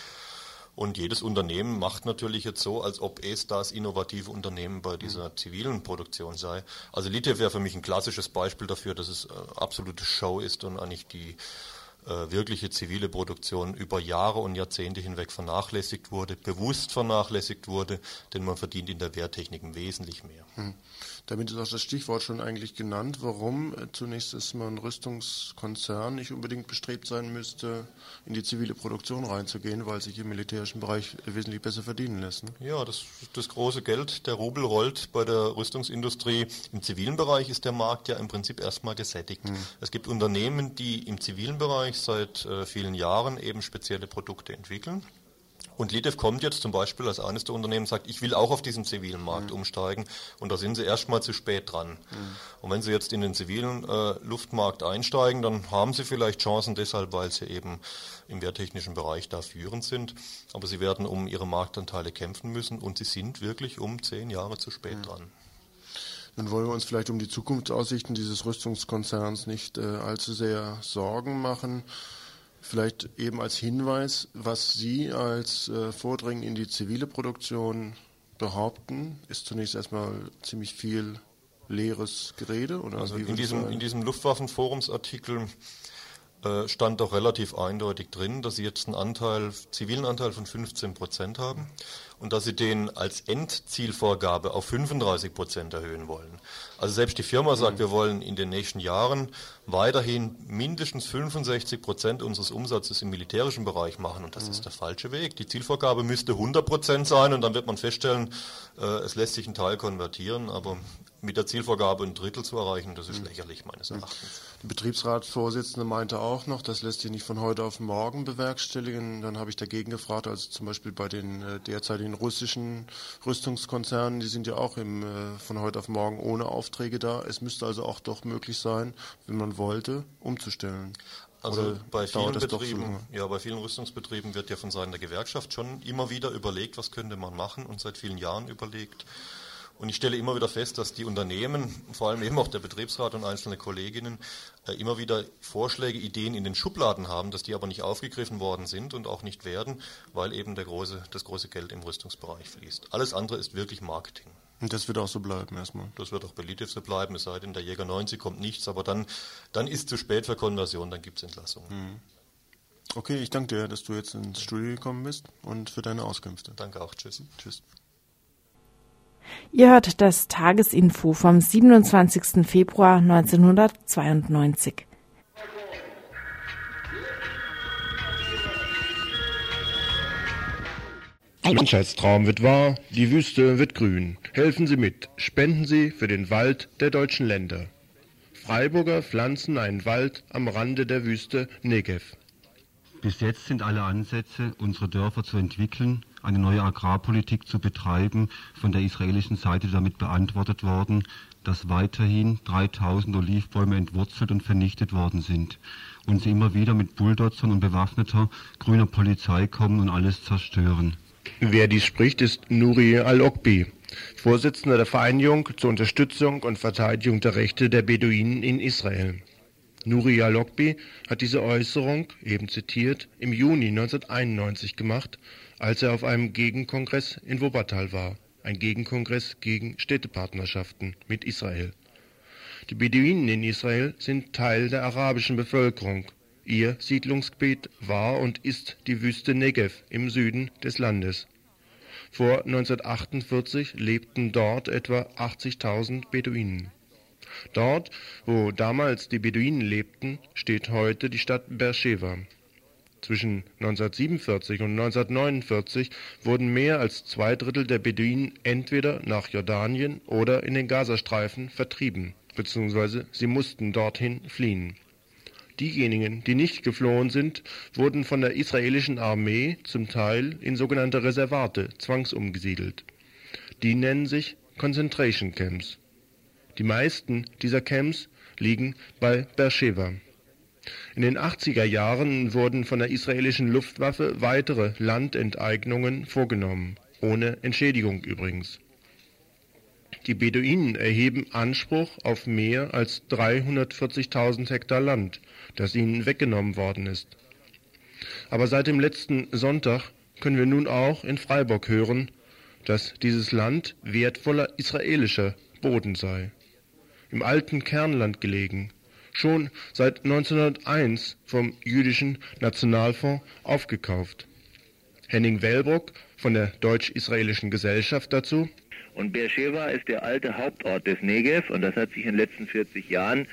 Und jedes Unternehmen macht natürlich jetzt so, als ob es das innovative Unternehmen bei dieser zivilen Produktion sei. Also Litev wäre für mich ein klassisches Beispiel dafür, dass es äh, absolute Show ist und eigentlich die wirkliche zivile Produktion über Jahre und Jahrzehnte hinweg vernachlässigt wurde, bewusst vernachlässigt wurde, denn man verdient in der Wehrtechnik wesentlich mehr. Hm. Damit ist auch das Stichwort schon eigentlich genannt, warum äh, zunächst erstmal ein Rüstungskonzern nicht unbedingt bestrebt sein müsste, in die zivile Produktion reinzugehen, weil sich im militärischen Bereich wesentlich besser verdienen lässt. Ne? Ja, das, das große Geld, der Rubel rollt bei der Rüstungsindustrie. Im zivilen Bereich ist der Markt ja im Prinzip erstmal gesättigt. Hm. Es gibt Unternehmen, die im zivilen Bereich seit äh, vielen Jahren eben spezielle Produkte entwickeln. Und Litev kommt jetzt zum Beispiel als eines der Unternehmen sagt, ich will auch auf diesen zivilen Markt mhm. umsteigen und da sind sie erstmal zu spät dran. Mhm. Und wenn sie jetzt in den zivilen äh, Luftmarkt einsteigen, dann haben sie vielleicht Chancen deshalb, weil sie eben im wehrtechnischen Bereich da führend sind. Aber sie werden um ihre Marktanteile kämpfen müssen und sie sind wirklich um zehn Jahre zu spät mhm. dran. Dann wollen wir uns vielleicht um die Zukunftsaussichten dieses Rüstungskonzerns nicht äh, allzu sehr Sorgen machen. Vielleicht eben als Hinweis, was Sie als äh, Vordringen in die zivile Produktion behaupten, ist zunächst erstmal ziemlich viel leeres Gerede. Oder also in diesem, in diesem Luftwaffenforumsartikel äh, stand doch relativ eindeutig drin, dass sie jetzt einen Anteil, zivilen Anteil von 15 Prozent haben und dass sie den als Endzielvorgabe auf 35 Prozent erhöhen wollen. Also selbst die Firma sagt, mhm. wir wollen in den nächsten Jahren weiterhin mindestens 65 Prozent unseres Umsatzes im militärischen Bereich machen und das mhm. ist der falsche Weg. Die Zielvorgabe müsste 100 Prozent sein und dann wird man feststellen, äh, es lässt sich ein Teil konvertieren, aber mit der Zielvorgabe ein Drittel zu erreichen, das ist mhm. lächerlich meines Erachtens. Der Betriebsratsvorsitzende meinte auch noch, das lässt sich nicht von heute auf morgen bewerkstelligen. Dann habe ich dagegen gefragt, also zum Beispiel bei den äh, derzeitigen russischen Rüstungskonzernen, die sind ja auch im, äh, von heute auf morgen ohne Aufträge da. Es müsste also auch doch möglich sein, wenn man wollte, umzustellen. Also bei vielen Betrieben, ja, bei vielen Rüstungsbetrieben wird ja von Seiten der Gewerkschaft schon immer wieder überlegt, was könnte man machen und seit vielen Jahren überlegt. Und ich stelle immer wieder fest, dass die Unternehmen, vor allem eben auch der Betriebsrat und einzelne Kolleginnen, äh, immer wieder Vorschläge, Ideen in den Schubladen haben, dass die aber nicht aufgegriffen worden sind und auch nicht werden, weil eben der große, das große Geld im Rüstungsbereich fließt. Alles andere ist wirklich Marketing. Und das wird auch so bleiben erstmal. Das wird auch bei Litiv so bleiben, es sei denn, der Jäger 90 kommt nichts, aber dann, dann ist zu spät für Konversion, dann gibt es Entlassungen. Mhm. Okay, ich danke dir, dass du jetzt ins Studio gekommen bist und für deine Auskünfte. Danke auch, tschüss. Tschüss. Ihr hört das Tagesinfo vom 27. Februar 1992. Ein Menschheitstraum wird wahr, die Wüste wird grün. Helfen Sie mit, spenden Sie für den Wald der deutschen Länder. Freiburger pflanzen einen Wald am Rande der Wüste Negev. Bis jetzt sind alle Ansätze, unsere Dörfer zu entwickeln, eine neue Agrarpolitik zu betreiben, von der israelischen Seite damit beantwortet worden, dass weiterhin 3000 Olivbäume entwurzelt und vernichtet worden sind und sie immer wieder mit Bulldozern und bewaffneter grüner Polizei kommen und alles zerstören. Wer dies spricht, ist Nuri al-Okbi, Vorsitzender der Vereinigung zur Unterstützung und Verteidigung der Rechte der Beduinen in Israel. Nuri al-Okbi hat diese Äußerung, eben zitiert, im Juni 1991 gemacht, als er auf einem Gegenkongress in Wuppertal war, ein Gegenkongress gegen Städtepartnerschaften mit Israel. Die Beduinen in Israel sind Teil der arabischen Bevölkerung. Ihr Siedlungsgebiet war und ist die Wüste Negev im Süden des Landes. Vor 1948 lebten dort etwa 80.000 Beduinen. Dort, wo damals die Beduinen lebten, steht heute die Stadt Beersheba. Zwischen 1947 und 1949 wurden mehr als zwei Drittel der Beduinen entweder nach Jordanien oder in den Gazastreifen vertrieben, beziehungsweise sie mussten dorthin fliehen. Diejenigen, die nicht geflohen sind, wurden von der israelischen Armee zum Teil in sogenannte Reservate zwangsumgesiedelt. Die nennen sich Concentration Camps. Die meisten dieser Camps liegen bei Beersheba. In den 80er Jahren wurden von der israelischen Luftwaffe weitere Landenteignungen vorgenommen, ohne Entschädigung übrigens. Die Beduinen erheben Anspruch auf mehr als 340.000 Hektar Land, das ihnen weggenommen worden ist. Aber seit dem letzten Sonntag können wir nun auch in Freiburg hören, dass dieses Land wertvoller israelischer Boden sei. Im alten Kernland gelegen, schon seit 1901 vom jüdischen Nationalfonds aufgekauft. Henning Wellbrock von der Deutsch-Israelischen Gesellschaft dazu. Und Beersheba ist der alte Hauptort des Negev und das hat sich in den letzten 40 Jahren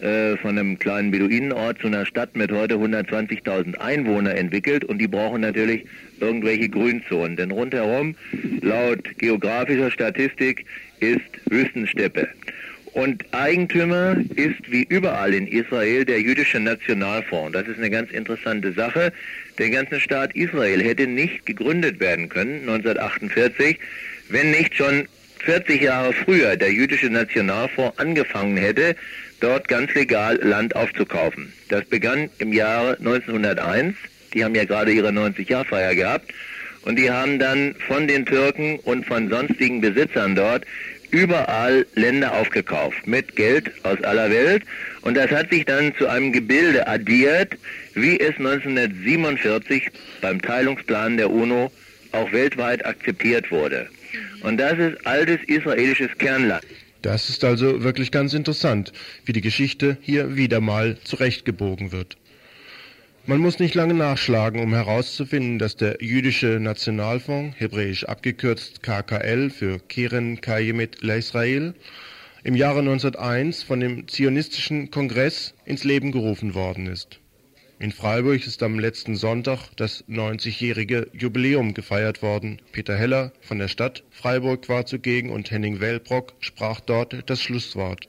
äh, von einem kleinen Beduinenort zu einer Stadt mit heute 120.000 Einwohnern entwickelt und die brauchen natürlich irgendwelche Grünzonen, denn rundherum laut geografischer Statistik ist Wüstensteppe. Und Eigentümer ist wie überall in Israel der jüdische Nationalfonds. Das ist eine ganz interessante Sache. Der ganze Staat Israel hätte nicht gegründet werden können 1948, wenn nicht schon 40 Jahre früher der jüdische Nationalfonds angefangen hätte, dort ganz legal Land aufzukaufen. Das begann im Jahre 1901. Die haben ja gerade ihre 90-Jahr-Feier gehabt. Und die haben dann von den Türken und von sonstigen Besitzern dort überall Länder aufgekauft mit Geld aus aller Welt und das hat sich dann zu einem Gebilde addiert, wie es 1947 beim Teilungsplan der UNO auch weltweit akzeptiert wurde. Und das ist altes israelisches Kernland. Das ist also wirklich ganz interessant, wie die Geschichte hier wieder mal zurechtgebogen wird. Man muss nicht lange nachschlagen, um herauszufinden, dass der jüdische Nationalfonds, hebräisch abgekürzt KKL für Keren Kayemet LaIsrael, im Jahre 1901 von dem zionistischen Kongress ins Leben gerufen worden ist. In Freiburg ist am letzten Sonntag das 90-jährige Jubiläum gefeiert worden. Peter Heller von der Stadt Freiburg war zugegen und Henning Wellbrock sprach dort das Schlusswort.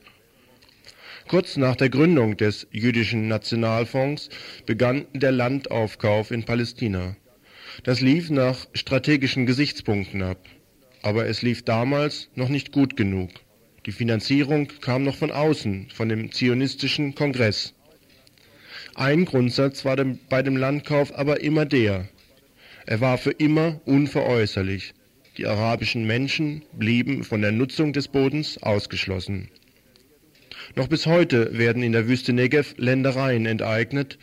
Kurz nach der Gründung des Jüdischen Nationalfonds begann der Landaufkauf in Palästina. Das lief nach strategischen Gesichtspunkten ab. Aber es lief damals noch nicht gut genug. Die Finanzierung kam noch von außen, von dem zionistischen Kongress. Ein Grundsatz war dem, bei dem Landkauf aber immer der. Er war für immer unveräußerlich. Die arabischen Menschen blieben von der Nutzung des Bodens ausgeschlossen. Noch bis heute werden in der Wüste Negev Ländereien enteignet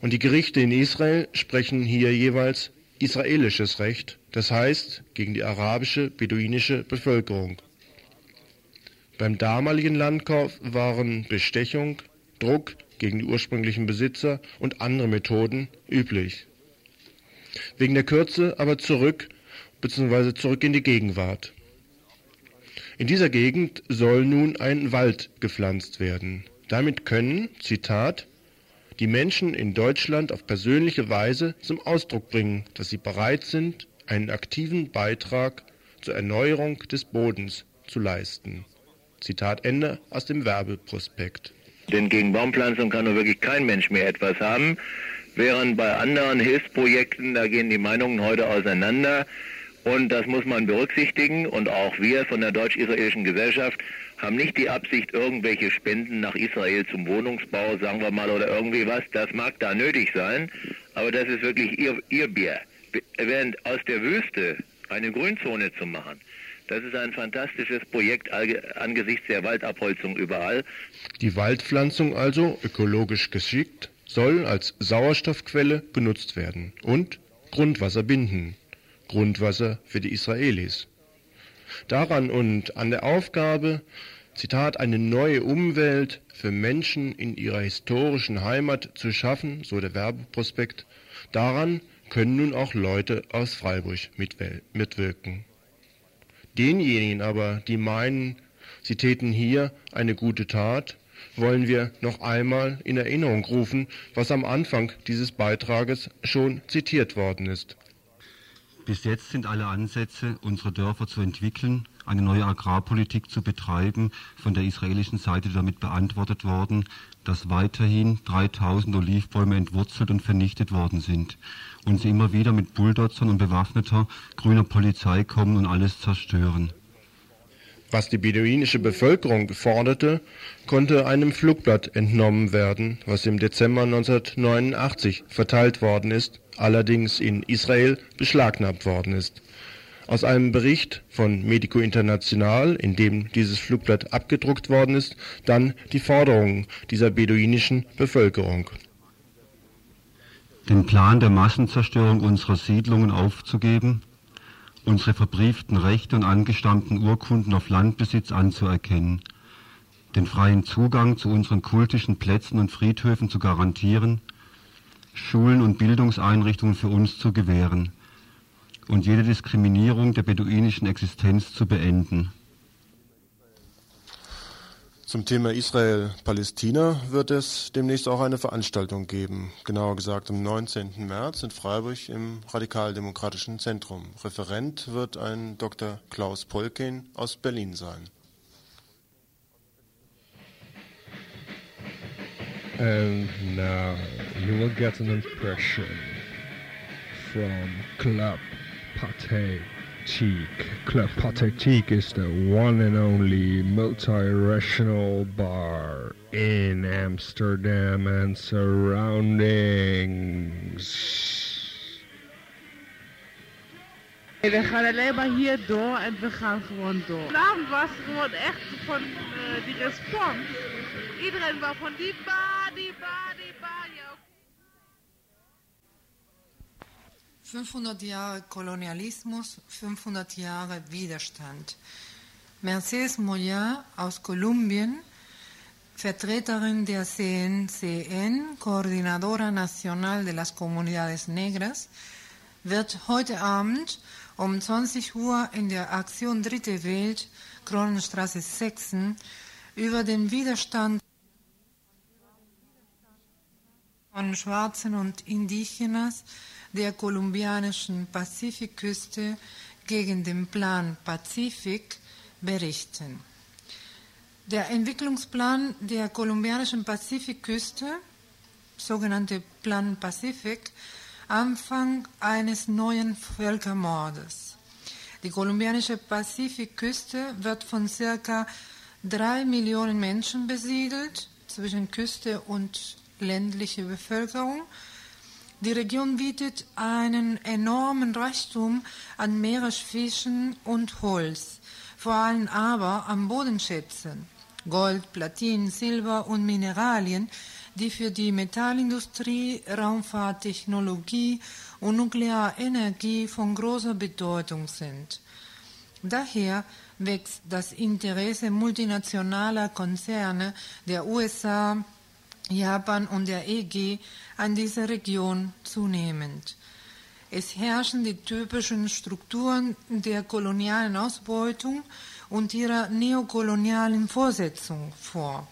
und die Gerichte in Israel sprechen hier jeweils israelisches Recht, das heißt gegen die arabische beduinische Bevölkerung. Beim damaligen Landkauf waren Bestechung, Druck gegen die ursprünglichen Besitzer und andere Methoden üblich. Wegen der Kürze aber zurück bzw. zurück in die Gegenwart. In dieser Gegend soll nun ein Wald gepflanzt werden. Damit können, Zitat, die Menschen in Deutschland auf persönliche Weise zum Ausdruck bringen, dass sie bereit sind, einen aktiven Beitrag zur Erneuerung des Bodens zu leisten. Zitat Ende aus dem Werbeprospekt. Denn gegen Baumpflanzung kann nur wirklich kein Mensch mehr etwas haben, während bei anderen Hilfsprojekten, da gehen die Meinungen heute auseinander. Und das muss man berücksichtigen. Und auch wir von der Deutsch-Israelischen Gesellschaft haben nicht die Absicht, irgendwelche Spenden nach Israel zum Wohnungsbau, sagen wir mal, oder irgendwie was. Das mag da nötig sein, aber das ist wirklich ihr, ihr Bier. Während aus der Wüste eine Grünzone zu machen, das ist ein fantastisches Projekt angesichts der Waldabholzung überall. Die Waldpflanzung also, ökologisch geschickt, soll als Sauerstoffquelle benutzt werden und Grundwasser binden. Grundwasser für die Israelis. Daran und an der Aufgabe, Zitat, eine neue Umwelt für Menschen in ihrer historischen Heimat zu schaffen, so der Werbeprospekt, daran können nun auch Leute aus Freiburg mitwirken. Denjenigen aber, die meinen, sie täten hier eine gute Tat, wollen wir noch einmal in Erinnerung rufen, was am Anfang dieses Beitrages schon zitiert worden ist. Bis jetzt sind alle Ansätze, unsere Dörfer zu entwickeln, eine neue Agrarpolitik zu betreiben, von der israelischen Seite damit beantwortet worden, dass weiterhin 3000 Olivbäume entwurzelt und vernichtet worden sind und sie immer wieder mit Bulldozern und bewaffneter grüner Polizei kommen und alles zerstören. Was die beduinische Bevölkerung forderte, konnte einem Flugblatt entnommen werden, was im Dezember 1989 verteilt worden ist, allerdings in Israel beschlagnahmt worden ist. Aus einem Bericht von Medico International, in dem dieses Flugblatt abgedruckt worden ist, dann die Forderungen dieser beduinischen Bevölkerung. Den Plan der Massenzerstörung unserer Siedlungen aufzugeben, unsere verbrieften Rechte und angestammten Urkunden auf Landbesitz anzuerkennen, den freien Zugang zu unseren kultischen Plätzen und Friedhöfen zu garantieren, Schulen und Bildungseinrichtungen für uns zu gewähren und jede Diskriminierung der beduinischen Existenz zu beenden. Zum Thema Israel-Palästina wird es demnächst auch eine Veranstaltung geben, genauer gesagt am 19. März in Freiburg im Radikaldemokratischen Zentrum. Referent wird ein Dr. Klaus Polkin aus Berlin sein. And now you will get an impression from Club Pate Cheek. Club Pathetique is the one and only multiracial bar in Amsterdam and surroundings. We gaan alleen maar hier door en we gaan gewoon door. Vanavond was het gewoon echt van uh, die respons. Iedereen was van die bar, die bar, die 500 Jahre Kolonialismus, 500 Jahre Widerstand. Mercedes Moya aus Kolumbien, Vertreterin der CNCN, Coordinadora Nacional de las Comunidades Negras, wird heute Abend um 20 Uhr in der Aktion Dritte Welt, Kronenstraße 6, über den Widerstand von Schwarzen und Indigenas der kolumbianischen Pazifikküste gegen den Plan Pazifik berichten. Der Entwicklungsplan der kolumbianischen Pazifikküste, sogenannte Plan Pazifik, Anfang eines neuen Völkermordes. Die kolumbianische Pazifikküste wird von circa drei Millionen Menschen besiedelt, zwischen Küste und ländliche Bevölkerung die Region bietet einen enormen Reichtum an Meeresfischen und Holz, vor allem aber an Bodenschätzen, Gold, Platin, Silber und Mineralien, die für die Metallindustrie, Raumfahrttechnologie und Nuklearenergie von großer Bedeutung sind. Daher wächst das Interesse multinationaler Konzerne der USA, Japan und der EG an dieser Region zunehmend. Es herrschen die typischen Strukturen der kolonialen Ausbeutung und ihrer neokolonialen Vorsetzung vor.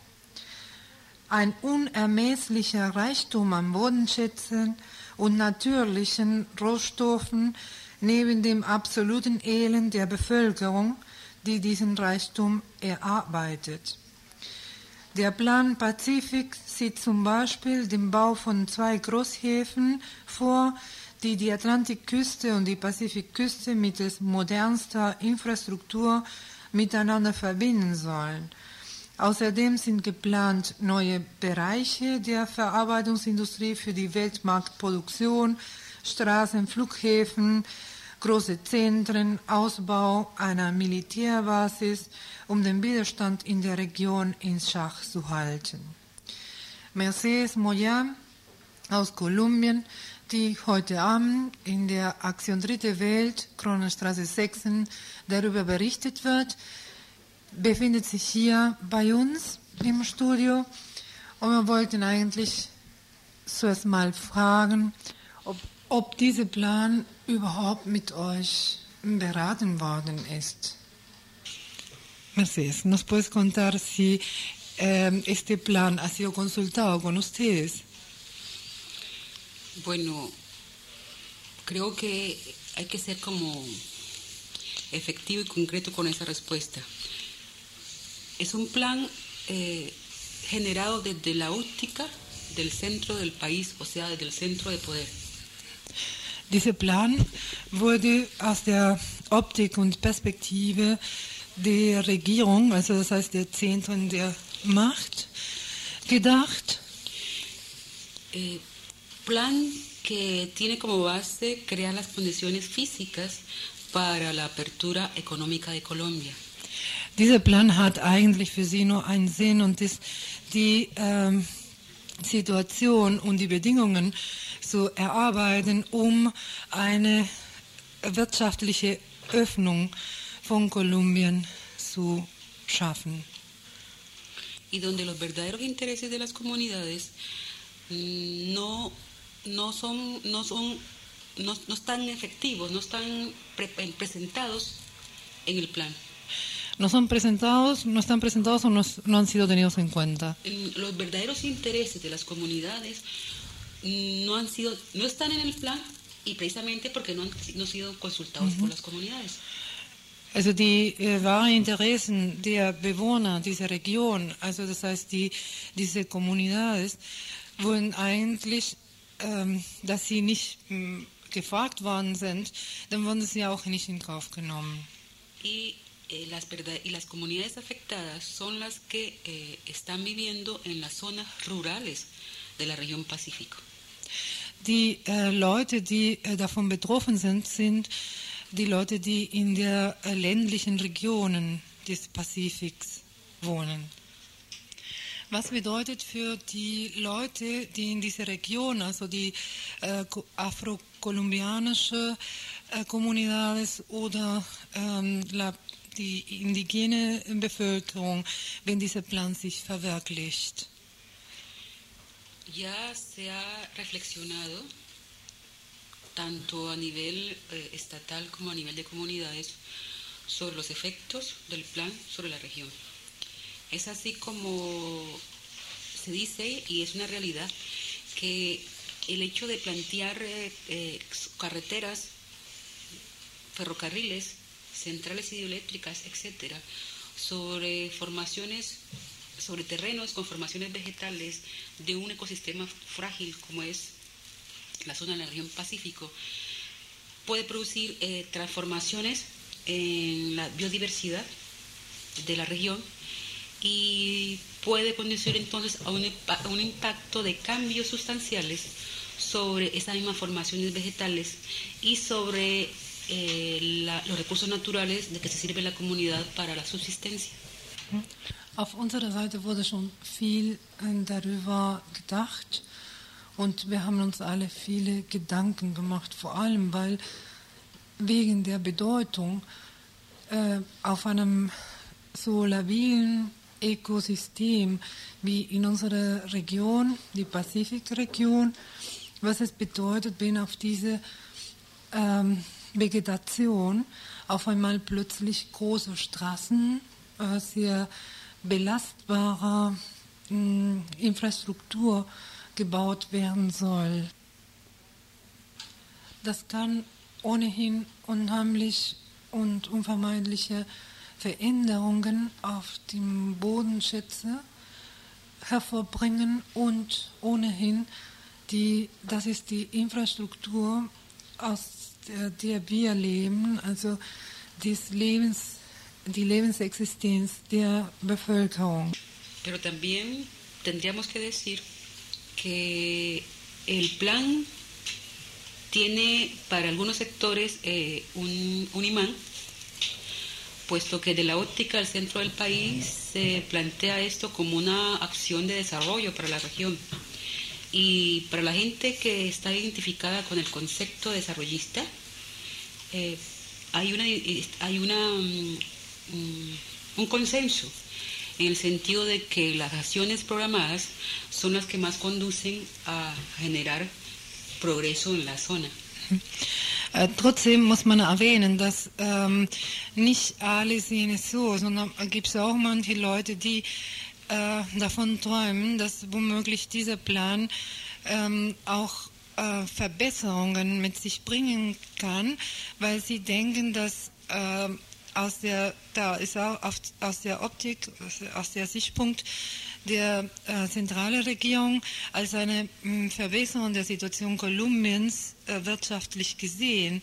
Ein unermesslicher Reichtum an Bodenschätzen und natürlichen Rohstoffen neben dem absoluten Elend der Bevölkerung, die diesen Reichtum erarbeitet. Der Plan Pazifik sieht zum Beispiel den Bau von zwei Großhäfen vor, die die Atlantikküste und die Pazifikküste mittels modernster Infrastruktur miteinander verbinden sollen. Außerdem sind geplant neue Bereiche der Verarbeitungsindustrie für die Weltmarktproduktion, Straßen, Flughäfen, große Zentren, Ausbau einer Militärbasis, um den Widerstand in der Region in Schach zu halten. Mercedes Moya aus Kolumbien, die heute Abend in der Aktion Dritte Welt, Kronenstraße 6, darüber berichtet wird, befindet sich hier bei uns im Studio und wir wollten eigentlich zuerst mal fragen, ob, dieser Plan überhaupt mit euch beraten worden ist. Mercedes, ¿nos puedes contar si eh, este plan ha sido consultado con ustedes? Bueno, creo que hay que ser como efectivo y concreto con esa respuesta. Es un plan eh, generado desde la óptica del centro del país, o sea, desde el centro de poder. Dieser Plan wurde aus der Optik und Perspektive der Regierung, also das heißt der Zentren der Macht, gedacht. Plan que tiene como base crear las condiciones físicas para la apertura económica de Colombia. Dieser Plan hat eigentlich für sie nur einen Sinn und ist die ähm, Situation und die Bedingungen zu erarbeiten, um eine wirtschaftliche Öffnung von Kolumbien zu schaffen. y donde los verdaderos intereses de las comunidades mm, no, no son, no son, no, no están efectivos, no están pre- presentados en el plan. No son presentados, no están presentados o no, no han sido tenidos en cuenta. En- Los verdaderos intereses de las comunidades mm, no han sido, no están en el plan y precisamente porque no han no han sido consultados por las comunidades. Also die äh, wahren Interessen der Bewohner dieser Region, also das heißt die, diese Comunidades, wurden eigentlich, ähm, dass sie nicht mh, gefragt worden sind, dann wurden sie auch nicht in Kauf genommen. y, eh, las y las comunidades afectadas son las que eh, están viviendo en las zonas rurales de la región Pacífico. Die äh, Leute, die äh, davon betroffen sind, sind die Leute, die in der äh, ländlichen Regionen des Pazifiks wohnen. Was bedeutet für die Leute, die in dieser Region, also die äh, ko- afrokolumbianische äh, Comunidades oder ähm, la, die indigene Bevölkerung, wenn dieser Plan sich verwirklicht? Ya se ha reflexionado tanto a nivel eh, estatal como a nivel de comunidades sobre los efectos del plan sobre la región. Es así como se dice, y es una realidad, que el hecho de plantear eh, eh, carreteras, ferrocarriles, centrales hidroeléctricas, etcétera, sobre formaciones, sobre terrenos con formaciones vegetales de un ecosistema frágil como es la zona de la región Pacífico, puede producir eh, transformaciones en la biodiversidad de la región y puede conducir entonces a un, impacto de cambios sustanciales sobre esas mismas formaciones vegetales y sobre eh, los recursos naturales de que se sirve la comunidad para la subsistencia. Auf unserer Seite wurde schon viel äh, darüber gedacht und wir haben uns alle viele Gedanken gemacht, vor allem weil wegen der Bedeutung äh, auf einem so labilen Ökosystem wie in unserer Region, die Pazifikregion, was es bedeutet, wenn auf diese ähm, Vegetation auf einmal plötzlich große Straßen, äh, sehr belastbare mh, Infrastruktur gebaut werden soll. Das kann ohnehin unheimlich und unvermeidliche Veränderungen auf dem Bodenschätze hervorbringen und ohnehin die, das ist die Infrastruktur, aus der, der wir leben, also des Lebens, die Lebensexistenz der Bevölkerung. Pero también tendríamos que decir que el plan tiene para algunos sectores eh, un, imán, puesto que de la óptica del centro del país se plantea esto como una acción de desarrollo para la región. Y para la gente que está identificada con el concepto desarrollista, eh, hay, una, hay una, mm, mm, un consenso en el sentido de que las acciones programadas son las que más conducen a generar progreso en la zona. Äh, trotzdem muss man erwähnen, dass ähm, nicht alle sehen es so, sondern gibt es auch manche Leute, die äh, davon träumen, dass womöglich dieser Plan ähm, auch äh, Verbesserungen mit sich bringen kann, weil sie denken, dass äh, aus der, da ist auch auf, aus der Optik, aus der Sichtpunkt der äh, zentralen Regierung als eine mh, hm, Verbesserung der Situation Kolumbiens äh, wirtschaftlich gesehen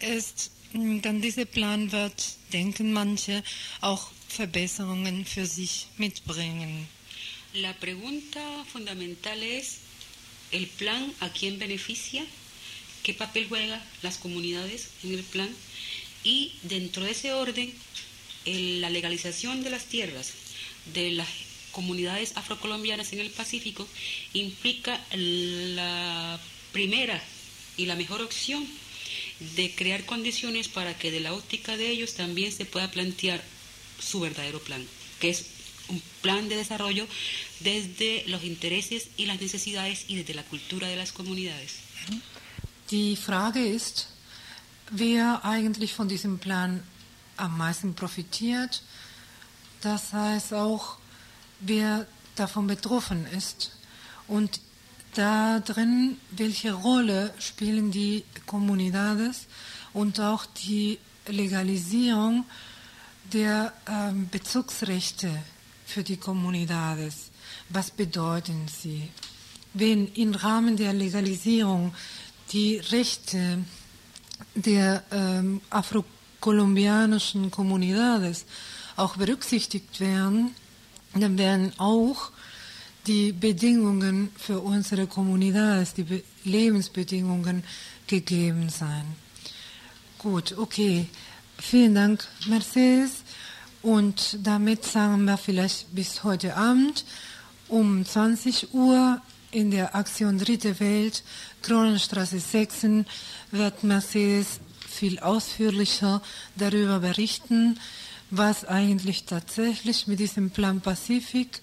ist, mh, hm, dann dieser Plan wird, denken manche, auch Verbesserungen für sich mitbringen. La pregunta fundamental es el plan a quién beneficia, qué papel juegan las comunidades en el plan y dentro de ese orden la legalización de las tierras de las comunidades afrocolombianas en el Pacífico implica la primera y la mejor opción de crear condiciones para que de la óptica de ellos también se pueda plantear su verdadero plan, que es un plan de desarrollo desde los intereses y las necesidades y desde la cultura de las comunidades. Die Frage ist, wer eigentlich von diesem Plan am meisten profitiert. Das heißt auch, wer davon betroffen ist. Und da drin, welche Rolle spielen die Comunidades und auch die Legalisierung der ähm, Bezugsrechte für die Comunidades. Was bedeuten sie? Wenn im Rahmen der Legalisierung die Rechte der ähm, afrokolumbianischen Comunidades auch berücksichtigt werden, dann werden auch die Bedingungen für unsere Comunidades, die Be Lebensbedingungen gegeben sein. Gut, okay. Vielen Dank, Mercedes. Und damit sagen wir vielleicht bis heute Abend um 20 Uhr in der Aktion Dritte Welt, Kronenstraße 6, wird Mercedes viel ausführlicher darüber berichten, was eigentlich tatsächlich mit diesem Plan Pazifik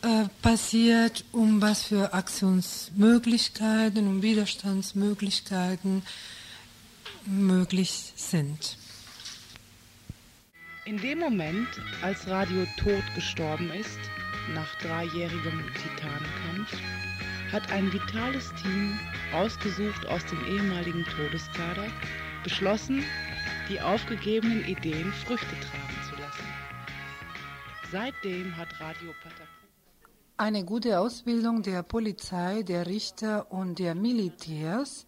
äh, passiert, um was für Aktionsmöglichkeiten und Widerstandsmöglichkeiten möglich sind. In dem Moment, als Radio tot gestorben ist, nach dreijährigem Titanenkampf, hat ein vitales Team, ausgesucht aus dem ehemaligen Todeskader, beschlossen, die aufgegebenen Ideen Früchte tragen zu lassen. Seitdem hat Radio Patapu eine gute Ausbildung der Polizei, der Richter und der Militärs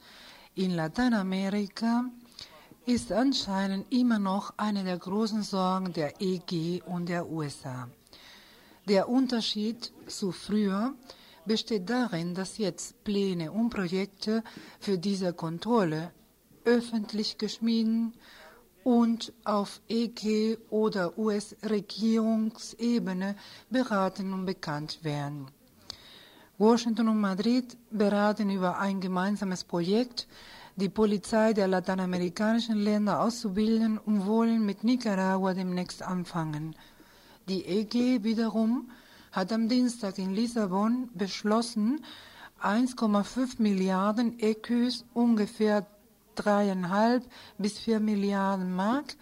in Lateinamerika ist anscheinend immer noch eine der großen Sorgen der EG und der USA. Der Unterschied zu früher besteht darin, dass jetzt Pläne und Projekte für diese Kontrolle öffentlich geschmieden und auf EG oder US-Regierungsebene beraten und bekannt werden. Washington und Madrid beraten über ein gemeinsames Projekt, die Polizei der lateinamerikanischen Länder auszubilden und wollen mit Nicaragua demnächst anfangen. Die EG wiederum hat am Dienstag in Lissabon beschlossen, 1,5 Milliarden ECUs, ungefähr dreieinhalb bis vier Milliarden Mark,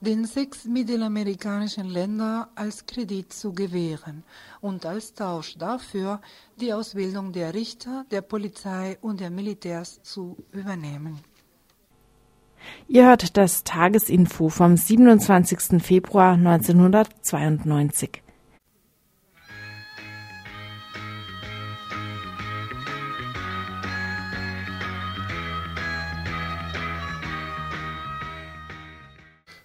den sechs mittelamerikanischen Ländern als Kredit zu gewähren und als Tausch dafür die Ausbildung der Richter, der Polizei und der Militärs zu übernehmen. Ihr hört das Tagesinfo vom 27. Februar 1992.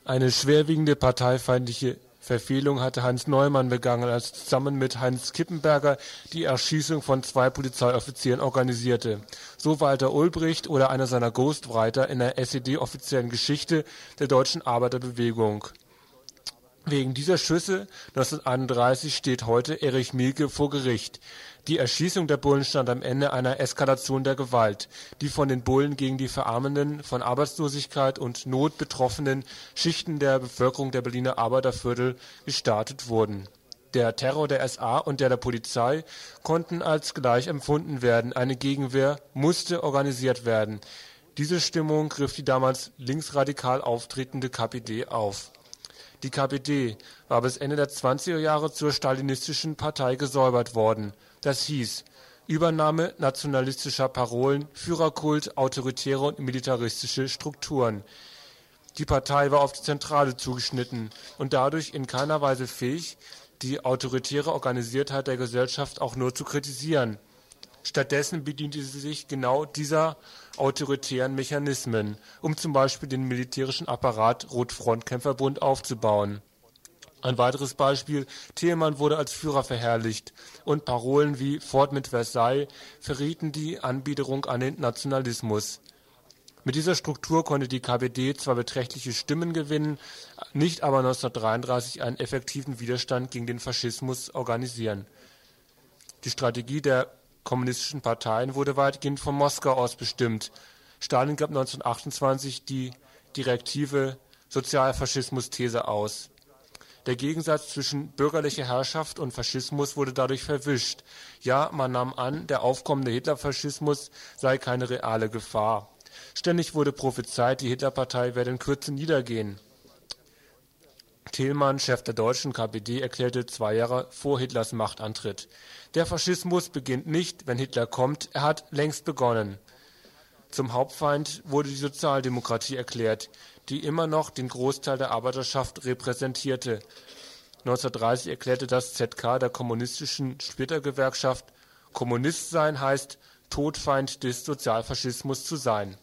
Eine schwerwiegende parteifeindliche Verfehlung hatte Hans Neumann begangen, als zusammen mit Heinz Kippenberger die Erschießung von zwei Polizeioffizieren organisierte. So Walter Ulbricht oder einer seiner Ghostwriter in der SED-offiziellen Geschichte der deutschen Arbeiterbewegung. Wegen dieser Schüsse 1931 steht heute Erich Mielke vor Gericht. Die Erschießung der Bullen stand am Ende einer Eskalation der Gewalt, die von den Bullen gegen die verarmenden, von Arbeitslosigkeit und Not betroffenen Schichten der Bevölkerung der Berliner Arbeiterviertel gestartet wurden. Der Terror der SA und der der Polizei konnten als gleich empfunden werden, eine Gegenwehr musste organisiert werden. Diese Stimmung griff die damals linksradikal auftretende KPD auf Die KPD war bis Ende der 20er Jahre zur stalinistischen Partei gesäubert worden. Das hieß Übernahme nationalistischer Parolen, Führerkult, autoritäre und militaristische Strukturen. Die Partei war auf die Zentrale zugeschnitten und dadurch in keiner Weise fähig, die autoritäre Organisiertheit der Gesellschaft auch nur zu kritisieren. Stattdessen bediente sie sich genau dieser autoritären Mechanismen, um zum Beispiel den militärischen Apparat Rotfrontkämpferbund aufzubauen. Ein weiteres Beispiel, Thielmann wurde als Führer verherrlicht und Parolen wie Fort mit Versailles verrieten die Anbiederung an den Nationalismus. Mit dieser Struktur konnte die KPD zwar beträchtliche Stimmen gewinnen, nicht aber 1933 einen effektiven Widerstand gegen den Faschismus organisieren. Die Strategie der kommunistischen Parteien wurde weitgehend von Moskau aus bestimmt. Stalin gab 1928 die direktive Sozialfaschismus-These aus. Der Gegensatz zwischen bürgerlicher Herrschaft und Faschismus wurde dadurch verwischt. Ja, man nahm an, der aufkommende Hitlerfaschismus sei keine reale Gefahr. Ständig wurde prophezeit, die Hitlerpartei werde in Kürze niedergehen. Thälmann, Chef der deutschen KPD, erklärte zwei Jahre vor Hitlers Machtantritt: Der Faschismus beginnt nicht, wenn Hitler kommt, er hat längst begonnen. Zum Hauptfeind wurde die Sozialdemokratie erklärt, die immer noch den Großteil der Arbeiterschaft repräsentierte. 1930 erklärte das ZK der kommunistischen Splittergewerkschaft, Kommunist sein heißt, Todfeind des Sozialfaschismus zu sein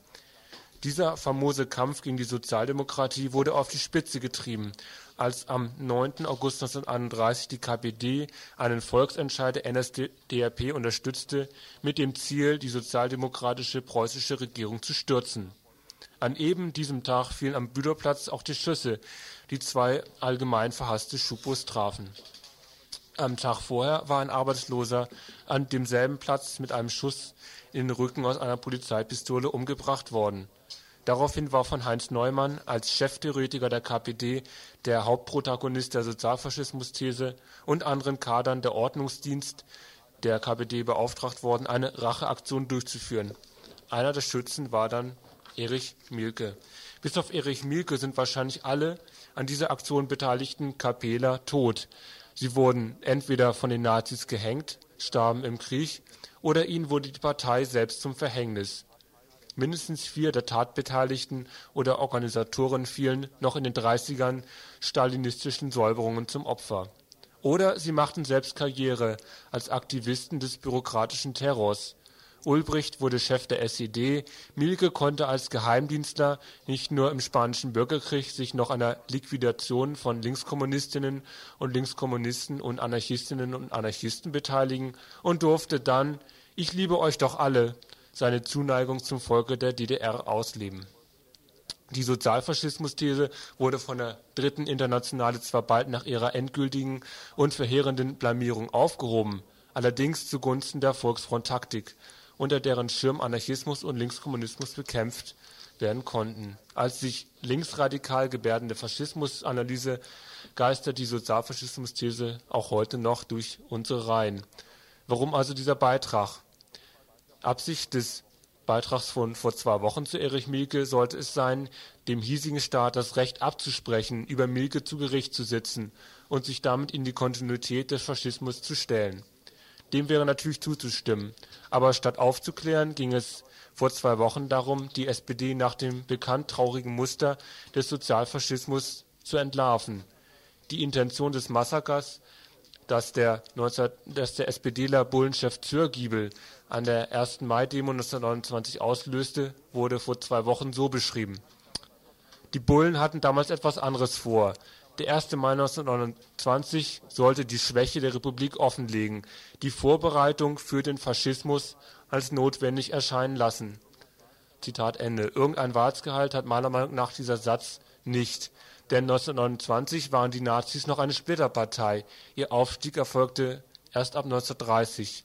dieser famose Kampf gegen die Sozialdemokratie wurde auf die Spitze getrieben, als am 9. August 1931 die KPD einen Volksentscheid der NSDAP unterstützte, mit dem Ziel, die sozialdemokratische preußische Regierung zu stürzen. An eben diesem Tag fielen am Büderplatz auch die Schüsse, die zwei allgemein verhasste Schupos trafen. Am Tag vorher war ein Arbeitsloser an demselben Platz mit einem Schuss in den Rücken aus einer Polizeipistole umgebracht worden Daraufhin war von Heinz Neumann als Cheftheoretiker der KPD der Hauptprotagonist der Sozialfaschismus-These und anderen Kadern der Ordnungsdienst der KPD beauftragt worden, eine Racheaktion durchzuführen. Einer der Schützen war dann Erich Mielke. Bis auf Erich Mielke sind wahrscheinlich alle an dieser Aktion beteiligten KPler tot. Sie wurden entweder von den Nazis gehängt, starben im Krieg, oder ihnen wurde die Partei selbst zum Verhängnis Mindestens vier der Tatbeteiligten oder Organisatoren fielen noch in den 30ern stalinistischen Säuberungen zum Opfer. Oder sie machten selbst Karriere als Aktivisten des bürokratischen Terrors. Ulbricht wurde Chef der SED, Mielke konnte als Geheimdienstler nicht nur im Spanischen Bürgerkrieg sich noch einer Liquidation von Linkskommunistinnen und Linkskommunisten und Anarchistinnen und Anarchisten beteiligen und durfte dann „ Ich liebe euch doch alle seine Zuneigung zum Volke der DDR ausleben. Die Sozialfaschismus-These wurde von der Dritten Internationale zwar bald nach ihrer endgültigen und verheerenden Blamierung aufgehoben, allerdings zugunsten der Volksfront-Taktik, unter deren Schirm Anarchismus und Linkskommunismus bekämpft werden konnten. Als sich linksradikal gebärdende Faschismusanalyse geistert die Sozialfaschismus-These auch heute noch durch unsere Reihen. Warum also dieser Beitrag? Absicht des Beitrags von vor zwei Wochen zu Erich Mielke sollte es sein, dem hiesigen Staat das Recht abzusprechen, über Mielke zu Gericht zu sitzen und sich damit in die Kontinuität des Faschismus zu stellen. Dem wäre natürlich zuzustimmen, aber statt aufzuklären, ging es vor zwei Wochen darum, die SPD nach dem bekannt traurigen Muster des Sozialfaschismus zu entlarven. Die Intention des Massakers, das der, 19, das der SPDler Bullenchef Zürgiebel an der 1. Mai-Demo 1929 auslöste, wurde vor zwei Wochen so beschrieben: Die Bullen hatten damals etwas anderes vor. Der 1. Mai 1929 sollte die Schwäche der Republik offenlegen, die Vorbereitung für den Faschismus als notwendig erscheinen lassen. Irgendein Wahrheitsgehalt hat meiner Meinung nach dieser Satz nicht. Denn 1929 waren die Nazis noch eine Splitterpartei. Ihr Aufstieg erfolgte erst ab 1930.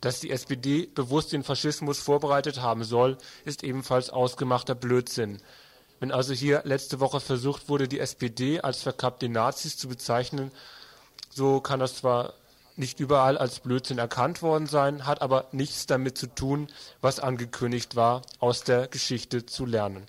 Dass die SPD bewusst den Faschismus vorbereitet haben soll, ist ebenfalls ausgemachter Blödsinn. Wenn also hier letzte Woche versucht wurde, die SPD als verkappte Nazis zu bezeichnen, so kann das zwar nicht überall als Blödsinn erkannt worden sein, hat aber nichts damit zu tun, was angekündigt war, aus der Geschichte zu lernen